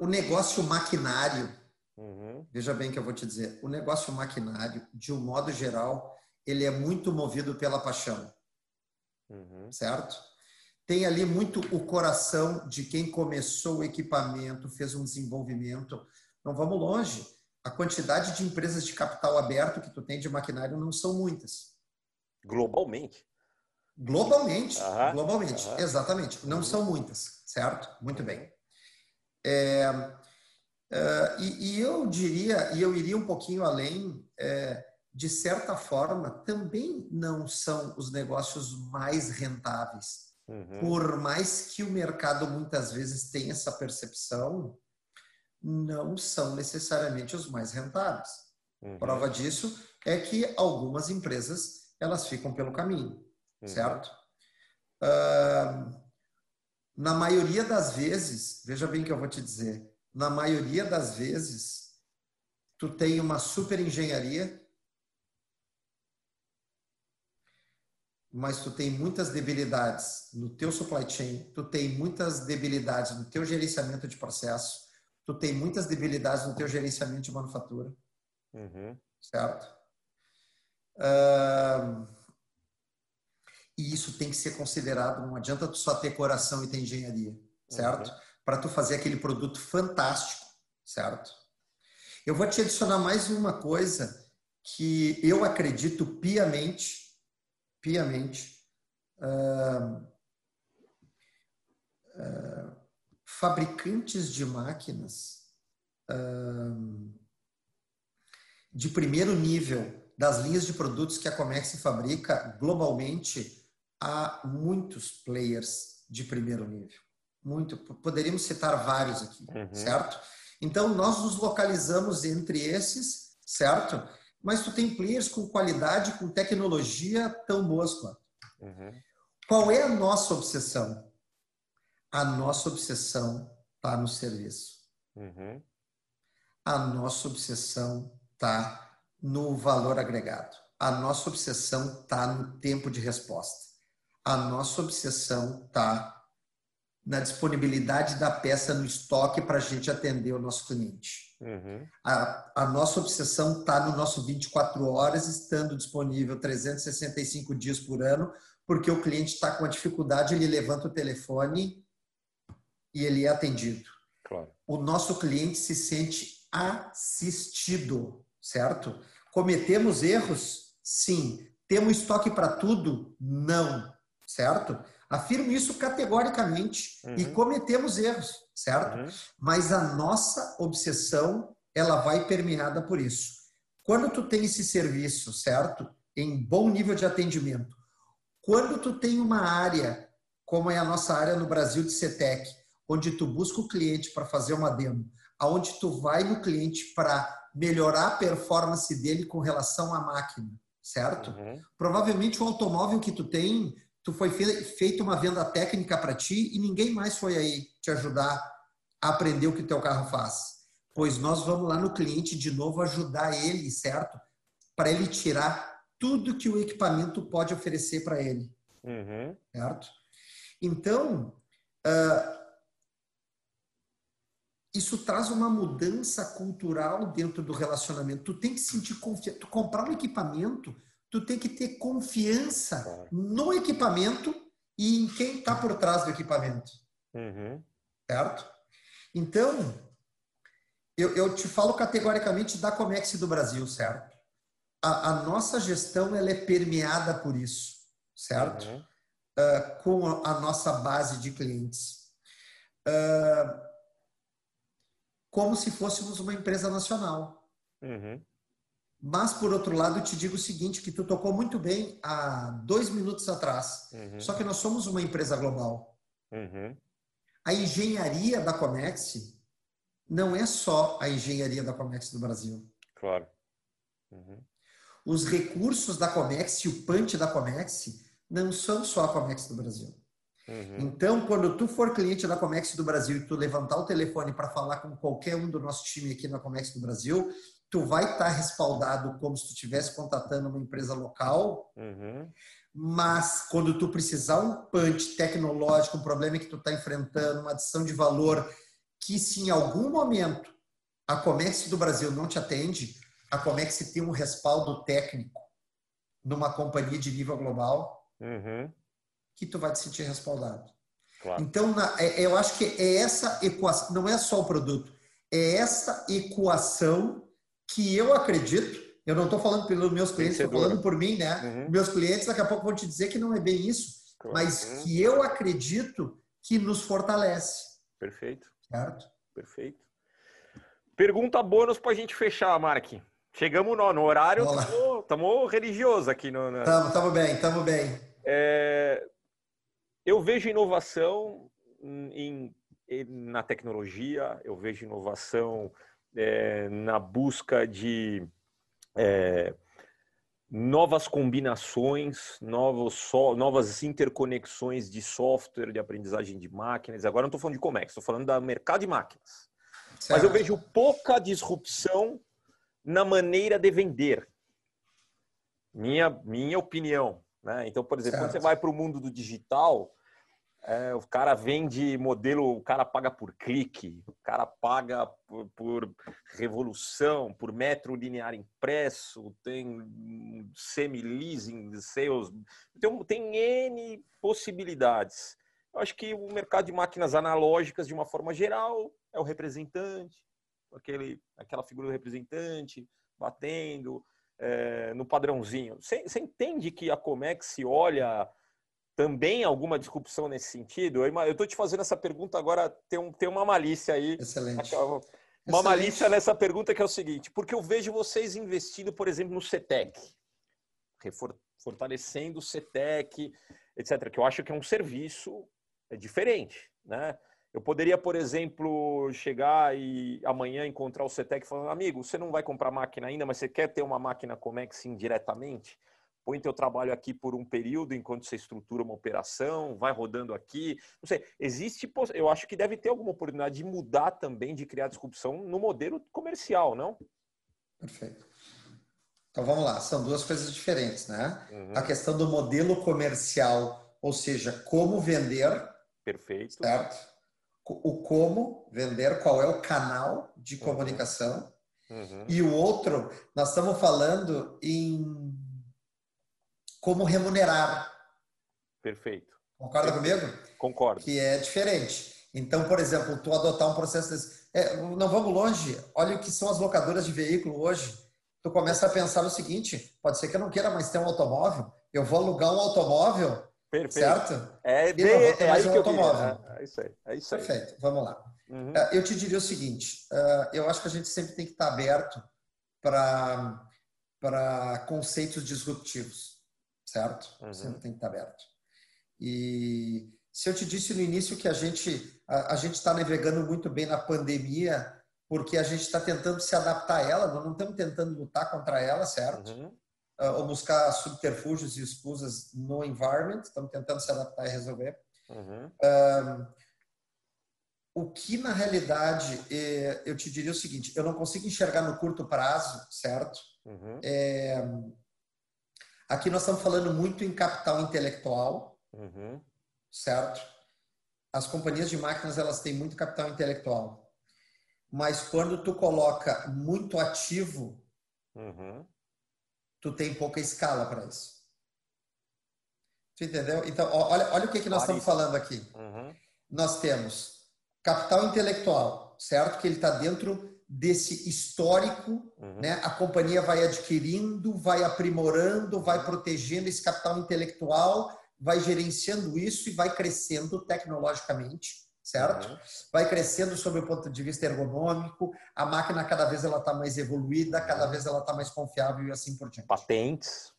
[SPEAKER 2] o negócio maquinário Uhum. Veja bem que eu vou te dizer, o negócio maquinário, de um modo geral, ele é muito movido pela paixão, uhum. certo? Tem ali muito o coração de quem começou o equipamento, fez um desenvolvimento. Não vamos longe. A quantidade de empresas de capital aberto que tu tem de maquinário não são muitas.
[SPEAKER 1] Globalmente.
[SPEAKER 2] Globalmente, uhum. globalmente, exatamente. Não uhum. são muitas, certo? Muito bem. É, Uh, e, e, eu diria, e eu iria um pouquinho além, é, de certa forma, também não são os negócios mais rentáveis. Uhum. Por mais que o mercado muitas vezes tenha essa percepção, não são necessariamente os mais rentáveis. Uhum. Prova disso é que algumas empresas elas ficam pelo caminho, uhum. certo? Uh, na maioria das vezes, veja bem que eu vou te dizer, na maioria das vezes, tu tem uma super engenharia, mas tu tem muitas debilidades no teu supply chain, tu tem muitas debilidades no teu gerenciamento de processo, tu tem muitas debilidades no teu gerenciamento de manufatura, uhum. certo? Uh, e isso tem que ser considerado, não adianta tu só ter coração e ter engenharia, certo? Uhum para tu fazer aquele produto fantástico, certo? Eu vou te adicionar mais uma coisa que eu acredito piamente, piamente, uh, uh, fabricantes de máquinas uh, de primeiro nível das linhas de produtos que a Comex fabrica globalmente há muitos players de primeiro nível muito. Poderíamos citar vários aqui, uhum. certo? Então, nós nos localizamos entre esses, certo? Mas tu tem players com qualidade, com tecnologia tão boas quanto. Uhum. Qual é a nossa obsessão? A nossa obsessão está no serviço. Uhum. A nossa obsessão está no valor agregado. A nossa obsessão está no tempo de resposta. A nossa obsessão está na disponibilidade da peça no estoque para a gente atender o nosso cliente. Uhum. A, a, nossa obsessão está no nosso 24 horas, estando disponível 365 dias por ano, porque o cliente está com a dificuldade, ele levanta o telefone e ele é atendido.
[SPEAKER 1] Claro.
[SPEAKER 2] O nosso cliente se sente assistido, certo? Cometemos erros? Sim. Temos estoque para tudo? Não, certo? Afirmo isso categoricamente uhum. e cometemos erros, certo? Uhum. Mas a nossa obsessão, ela vai permeada por isso. Quando tu tem esse serviço, certo? Em bom nível de atendimento. Quando tu tem uma área, como é a nossa área no Brasil de CETEC, onde tu busca o cliente para fazer uma demo, aonde tu vai no cliente para melhorar a performance dele com relação à máquina, certo? Uhum. Provavelmente o automóvel que tu tem, tu foi feito uma venda técnica para ti e ninguém mais foi aí te ajudar a aprender o que teu carro faz. Pois nós vamos lá no cliente de novo ajudar ele, certo? Para ele tirar tudo que o equipamento pode oferecer para ele, uhum. certo? Então, uh, isso traz uma mudança cultural dentro do relacionamento. Tu tem que sentir confiança. Tu comprar um equipamento, tu tem que ter confiança no equipamento e em quem está por trás do equipamento. Uhum. Certo? Então, eu, eu, te falo categoricamente da Comex do Brasil, certo? A, a nossa gestão ela é permeada por isso, certo? Uhum. Uh, com a, nossa base de clientes. Uh, como se fôssemos uma empresa nacional. Uhum. Mas, por outro lado, eu te digo o seguinte, que tu tocou muito bem há dois minutos atrás. Uhum. Só que nós somos uma empresa global. Uhum. A engenharia da Comex não é só a engenharia da Comex do Brasil.
[SPEAKER 1] Claro.
[SPEAKER 2] Uhum. Os recursos da Comex e o punch da Comex não são só a Comex do Brasil. Uhum. Então, quando tu for cliente da Comex do Brasil e tu levantar o telefone para falar com qualquer um do nosso time aqui na Comex do Brasil, tu vai estar tá respaldado como se tu estivesse contatando uma empresa local. Uhum. Mas quando tu precisar um punch tecnológico, um problema que tu está enfrentando, uma adição de valor, que se em algum momento a Comex do Brasil não te atende, a Comex tem um respaldo técnico numa companhia de nível global. Uhum que tu vai te sentir respaldado. Claro. Então, na, é, eu acho que é essa equação, não é só o produto, é essa equação que eu acredito, eu não estou falando pelos meus clientes, estou falando por mim, né? Uhum. Meus clientes daqui a pouco vão te dizer que não é bem isso, claro. mas que eu acredito que nos fortalece.
[SPEAKER 1] Perfeito.
[SPEAKER 2] Certo?
[SPEAKER 1] Perfeito. Pergunta bônus para a gente fechar, Mark. Chegamos no, no horário, estamos religioso aqui.
[SPEAKER 2] Estamos no, no... bem, estamos bem.
[SPEAKER 1] É, eu vejo inovação em, na tecnologia, eu vejo inovação é, na busca de é, novas combinações, novos so, novas interconexões de software, de aprendizagem de máquinas. Agora não estou falando de Comex, estou falando do mercado de máquinas. Certo. Mas eu vejo pouca disrupção na maneira de vender. Minha, minha opinião. Né? Então, por exemplo, certo. quando você vai para o mundo do digital, é, o cara vende modelo, o cara paga por clique, o cara paga por, por revolução, por metro linear impresso, tem semi-leasing, sales, então, tem N possibilidades. Eu acho que o mercado de máquinas analógicas, de uma forma geral, é o representante, aquele, aquela figura do representante batendo é, no padrãozinho. Você, entende que a Comex olha também alguma disrupção nesse sentido? Eu estou te fazendo essa pergunta agora, tem, um, tem uma malícia aí.
[SPEAKER 2] Excelente.
[SPEAKER 1] Uma Excelente. malícia nessa pergunta que é o seguinte, porque eu vejo vocês investindo, por exemplo, no CETEC, fortalecendo o CETEC, etc., que eu acho que é um serviço é diferente, né? Eu poderia, por exemplo, chegar e amanhã encontrar o CETEC falando, amigo, você não vai comprar máquina ainda, mas você quer ter uma máquina Comex indiretamente? Põe teu trabalho aqui por um período enquanto você estrutura uma operação, vai rodando aqui. Não sei, existe, eu acho que deve ter alguma oportunidade de mudar também, de criar disrupção no modelo comercial, não?
[SPEAKER 2] Perfeito. Então vamos lá, são duas coisas diferentes, né? Uhum. A questão do modelo comercial, ou seja, como vender.
[SPEAKER 1] Perfeito.
[SPEAKER 2] Certo? O como vender, qual é o canal de uhum. comunicação. Uhum. E o outro, nós estamos falando em como remunerar.
[SPEAKER 1] Perfeito.
[SPEAKER 2] Concorda
[SPEAKER 1] Perfeito.
[SPEAKER 2] comigo?
[SPEAKER 1] Concordo.
[SPEAKER 2] Que é diferente. Então, por exemplo, tu adotar um processo desse. É, não vamos longe. Olha o que são as locadoras de veículo hoje. Tu começa a pensar o seguinte: pode ser que eu não queira mais ter um automóvel. Eu vou alugar um automóvel,
[SPEAKER 1] Perfeito.
[SPEAKER 2] certo?
[SPEAKER 1] É,
[SPEAKER 2] E ter
[SPEAKER 1] é
[SPEAKER 2] mais um automóvel.
[SPEAKER 1] É, é isso aí. É isso aí.
[SPEAKER 2] Perfeito. Vamos lá.
[SPEAKER 1] Uhum.
[SPEAKER 2] Uh, Eu te diria o seguinte: uh, eu acho que a gente sempre tem que estar aberto para conceitos disruptivos, certo?
[SPEAKER 1] Uhum.
[SPEAKER 2] Sempre tem que estar aberto. E se eu te disse no início que a gente a, a gente está navegando muito bem na pandemia porque a gente está tentando se adaptar a ela, nós não estamos tentando lutar contra ela, certo?
[SPEAKER 1] Uhum.
[SPEAKER 2] Uh, ou buscar subterfúgios e escusas no environment, estamos tentando se adaptar e resolver.
[SPEAKER 1] Uhum.
[SPEAKER 2] O que na realidade é, eu te diria o seguinte: eu não consigo enxergar no curto prazo, certo?
[SPEAKER 1] Uhum.
[SPEAKER 2] É, aqui nós estamos falando muito em capital intelectual,
[SPEAKER 1] Uhum.
[SPEAKER 2] certo? As companhias de máquinas elas têm muito capital intelectual, mas quando tu coloca muito ativo,
[SPEAKER 1] Uhum.
[SPEAKER 2] tu tem pouca escala para isso. Tu entendeu? Então, olha, olha o que, que nós estamos falando aqui.
[SPEAKER 1] Uhum.
[SPEAKER 2] nós temos capital intelectual, certo? Que ele está dentro desse histórico,
[SPEAKER 1] Uhum.
[SPEAKER 2] né? A companhia vai adquirindo, vai aprimorando, vai protegendo esse capital intelectual, vai gerenciando isso e vai crescendo tecnologicamente, certo?
[SPEAKER 1] Uhum.
[SPEAKER 2] Vai crescendo sob o ponto de vista ergonômico, a máquina cada vez ela está mais evoluída, cada vez ela está mais confiável e assim por diante.
[SPEAKER 1] Patentes.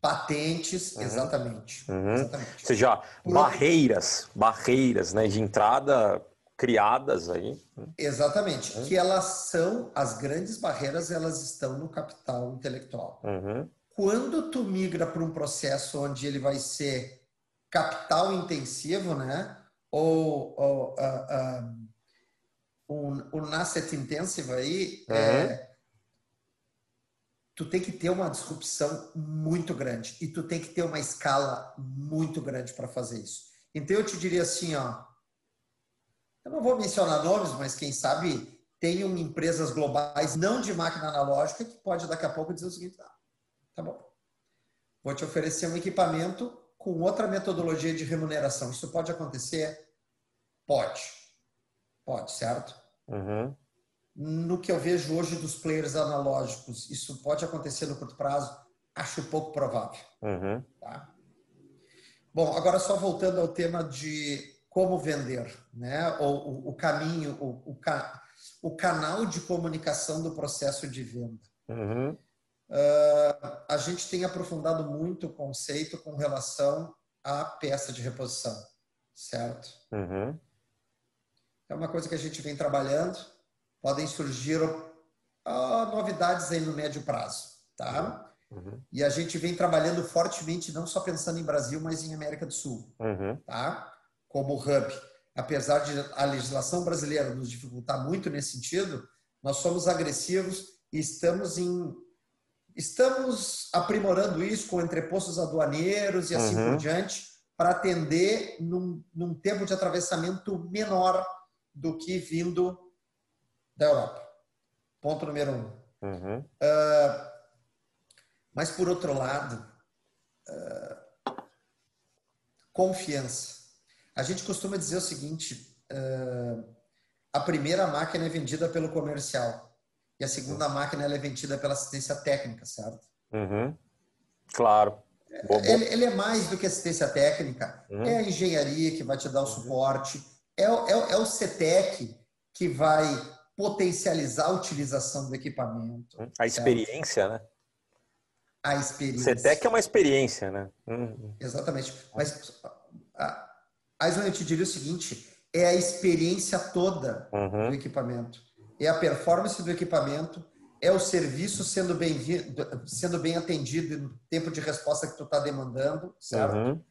[SPEAKER 2] Patentes,
[SPEAKER 1] Uhum.
[SPEAKER 2] exatamente,
[SPEAKER 1] Uhum.
[SPEAKER 2] exatamente.
[SPEAKER 1] Ou seja,
[SPEAKER 2] Por-
[SPEAKER 1] barreiras, barreiras né, de entrada criadas aí.
[SPEAKER 2] Exatamente.
[SPEAKER 1] Uhum.
[SPEAKER 2] Que elas são, as grandes barreiras, elas estão no capital intelectual.
[SPEAKER 1] Uhum.
[SPEAKER 2] Quando tu migra para um processo onde ele vai ser capital intensivo, né? Ou, ou ah, ah, um, um asset intensive aí, é, tu tem que ter uma disrupção muito grande e tu tem que ter uma escala muito grande para fazer isso. Então eu te diria assim, ó, eu não vou mencionar nomes, mas quem sabe tenham empresas globais não de máquina analógica que pode daqui a pouco dizer o seguinte, ah, tá bom, vou te oferecer um equipamento com outra metodologia de remuneração. Isso pode acontecer? Pode. Pode, certo?
[SPEAKER 1] Uhum.
[SPEAKER 2] No que eu vejo hoje dos players analógicos, isso pode acontecer no curto prazo? Acho pouco provável.
[SPEAKER 1] Uhum.
[SPEAKER 2] Tá? Bom, agora só voltando ao tema de como vender, né? Ou o, o caminho, o, o, ca, o canal de comunicação do processo de venda.
[SPEAKER 1] Uhum.
[SPEAKER 2] Uh, a gente tem aprofundado muito o conceito com relação à peça de reposição, certo?
[SPEAKER 1] Uhum.
[SPEAKER 2] É uma coisa que a gente vem trabalhando. Podem surgir uh, novidades aí no médio prazo, tá?
[SPEAKER 1] Uhum.
[SPEAKER 2] E a gente vem trabalhando fortemente, não só pensando em Brasil, mas em América do Sul,
[SPEAKER 1] Uhum.
[SPEAKER 2] tá? Como hub. Apesar de a legislação brasileira nos dificultar muito nesse sentido, nós somos agressivos e estamos em estamos aprimorando isso com entrepostos aduaneiros e assim
[SPEAKER 1] Uhum.
[SPEAKER 2] por diante para atender num, num tempo de atravessamento menor do que vindo da Europa. Ponto número um.
[SPEAKER 1] Uhum.
[SPEAKER 2] Mas, por outro lado, uh, confiança. A gente costuma dizer o seguinte: uh, a primeira máquina é vendida pelo comercial e a segunda máquina é vendida pela assistência técnica, certo?
[SPEAKER 1] Uhum. Claro. Boa, boa.
[SPEAKER 2] Ele, ele, é mais do que assistência técnica,
[SPEAKER 1] Uhum.
[SPEAKER 2] é a engenharia que vai te dar o suporte, é, o- é, é o CETEC que vai potencializar a utilização do equipamento,
[SPEAKER 1] A experiência, né?
[SPEAKER 2] a experiência.
[SPEAKER 1] CETEC é uma experiência, né? Uhum.
[SPEAKER 2] Exatamente. Mas, a- Aislan, eu te diria o seguinte: é a experiência toda
[SPEAKER 1] Uhum.
[SPEAKER 2] do equipamento, é a performance do equipamento, é o serviço sendo bem, sendo bem atendido no tempo de resposta que tu está demandando, certo?
[SPEAKER 1] Uhum.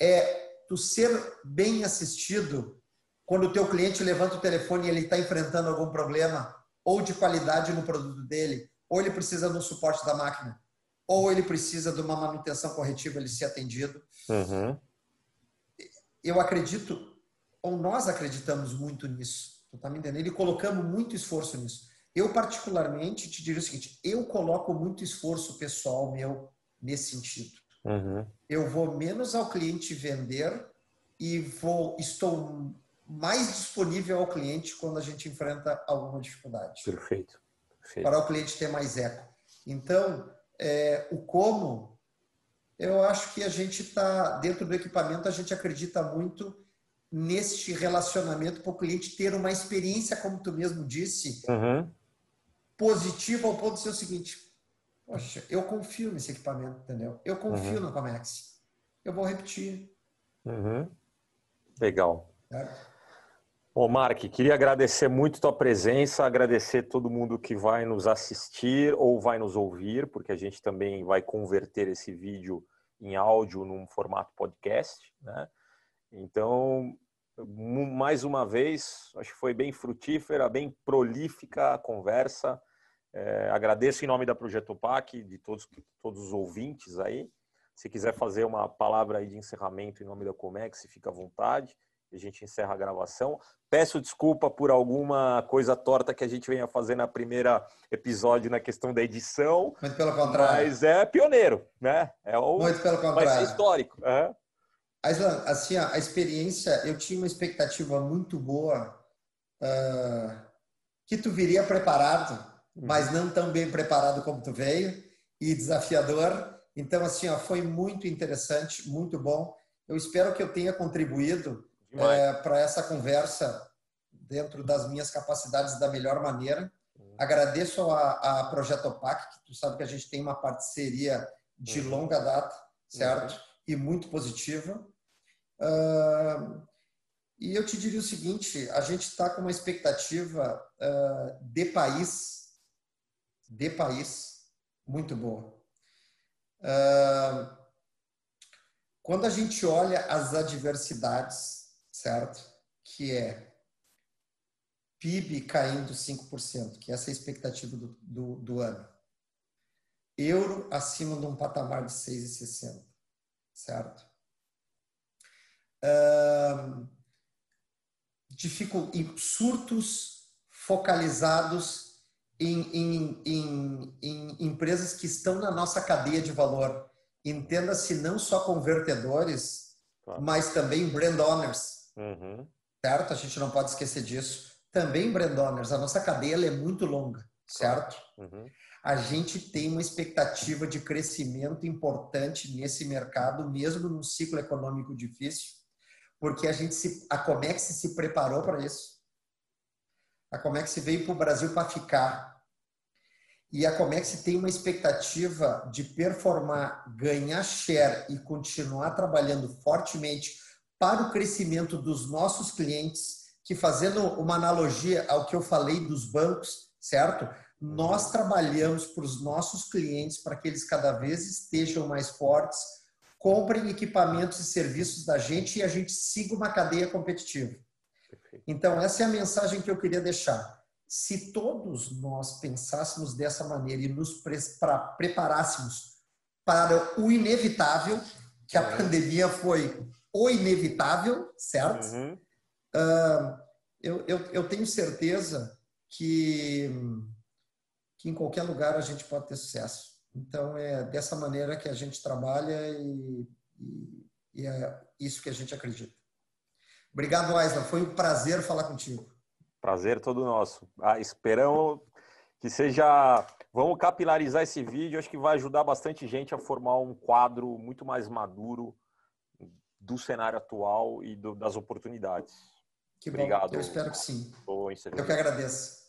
[SPEAKER 2] É tu ser bem assistido quando o teu cliente levanta o telefone e ele está enfrentando algum problema ou de qualidade no produto dele, ou ele precisa de um suporte da máquina, ou ele precisa de uma manutenção corretiva, ele ser atendido
[SPEAKER 1] Uhum.
[SPEAKER 2] Eu acredito, ou nós acreditamos muito nisso, tu tá me entendendo? E colocamos muito esforço nisso. Eu, particularmente, te diria o seguinte: eu coloco muito esforço pessoal meu nesse sentido. uhum. eu vou menos ao cliente vender e vou estou mais disponível ao cliente quando a gente enfrenta alguma dificuldade.
[SPEAKER 1] Perfeito. Perfeito.
[SPEAKER 2] Para o cliente ter mais eco. Então, é, o como, eu acho que a gente está, dentro do equipamento, a gente acredita muito neste relacionamento para o cliente ter uma experiência, como tu mesmo disse, uhum. positiva ao ponto de ser o seguinte: poxa, eu confio nesse equipamento, entendeu? Eu confio uhum. na Comex. Eu vou repetir.
[SPEAKER 1] Uhum. Legal. Bom, Mark, queria agradecer muito tua presença, agradecer todo mundo que vai nos assistir ou vai nos ouvir, porque a gente também vai converter esse vídeo em áudio num formato podcast, né? Então, mais uma vez, acho que foi bem frutífera, bem prolífica a conversa. É, agradeço em nome da Projeto PAC, de todos, todos os ouvintes aí. Se quiser fazer uma palavra aí de encerramento em nome da Comex, fica à vontade a gente encerra a gravação. Peço desculpa por alguma coisa torta que a gente venha fazer na primeira episódio na questão da edição.
[SPEAKER 2] Muito pelo contrário.
[SPEAKER 1] Mas é pioneiro, né? É o,
[SPEAKER 2] Muito pelo contrário.
[SPEAKER 1] Vai ser histórico. Uhum.
[SPEAKER 2] Assim, a experiência, eu tinha uma expectativa muito boa uh, que tu viria preparado, uhum. mas não tão bem preparado como tu veio e desafiador. Então, assim, ó, foi muito interessante, muito bom. Eu espero que eu tenha contribuído é, para essa conversa dentro das minhas capacidades da melhor maneira. Uhum. Agradeço a, a Projeto OPAC, que tu sabe que a gente tem uma parceria de uhum. longa data, certo? Uhum. E muito positiva. Uh, e eu te diria o seguinte: a gente está com uma expectativa uh, de país, de país, muito boa. Uh, quando a gente olha as adversidades certo? Que é PIB caindo 5%, que essa é a expectativa do, do, do ano. Euro acima de um patamar de 6,60, certo? Um, dificult... surtos focalizados em, em, em, em, empresas que estão na nossa cadeia de valor. Entenda-se não só convertedores, claro. mas também brand owners Uhum. Certo? A gente não pode esquecer disso. Também, brand owners, a nossa cadeia é muito longa, certo? Uhum. A gente tem uma expectativa de crescimento importante nesse mercado, mesmo num ciclo econômico difícil, porque a gente se, a Comex se preparou para isso. A Comex veio para o Brasil para ficar. E a Comex tem uma expectativa de performar, ganhar share e continuar trabalhando fortemente para o crescimento dos nossos clientes, que fazendo uma analogia ao que eu falei dos bancos, certo? Nós trabalhamos para os nossos clientes para que eles cada vez estejam mais fortes, comprem equipamentos e serviços da gente e a gente siga uma cadeia competitiva. Então, essa é a mensagem que eu queria deixar. Se todos nós pensássemos dessa maneira e nos preparássemos para o inevitável, que a é. pandemia foi o inevitável, certo? Uhum. Uh, eu, eu, eu, tenho certeza que, que em qualquer lugar a gente pode ter sucesso. Então, é dessa maneira que a gente trabalha e, e, e é isso que a gente acredita. Obrigado, Aisla. Foi um prazer falar contigo.
[SPEAKER 1] Prazer todo nosso. Ah, esperamos que seja. Vamos capilarizar esse vídeo. Acho que vai ajudar bastante gente a formar um quadro muito mais maduro do cenário atual e do, das oportunidades.
[SPEAKER 2] Que Obrigado. Bom. Eu espero que sim. Eu que agradeço.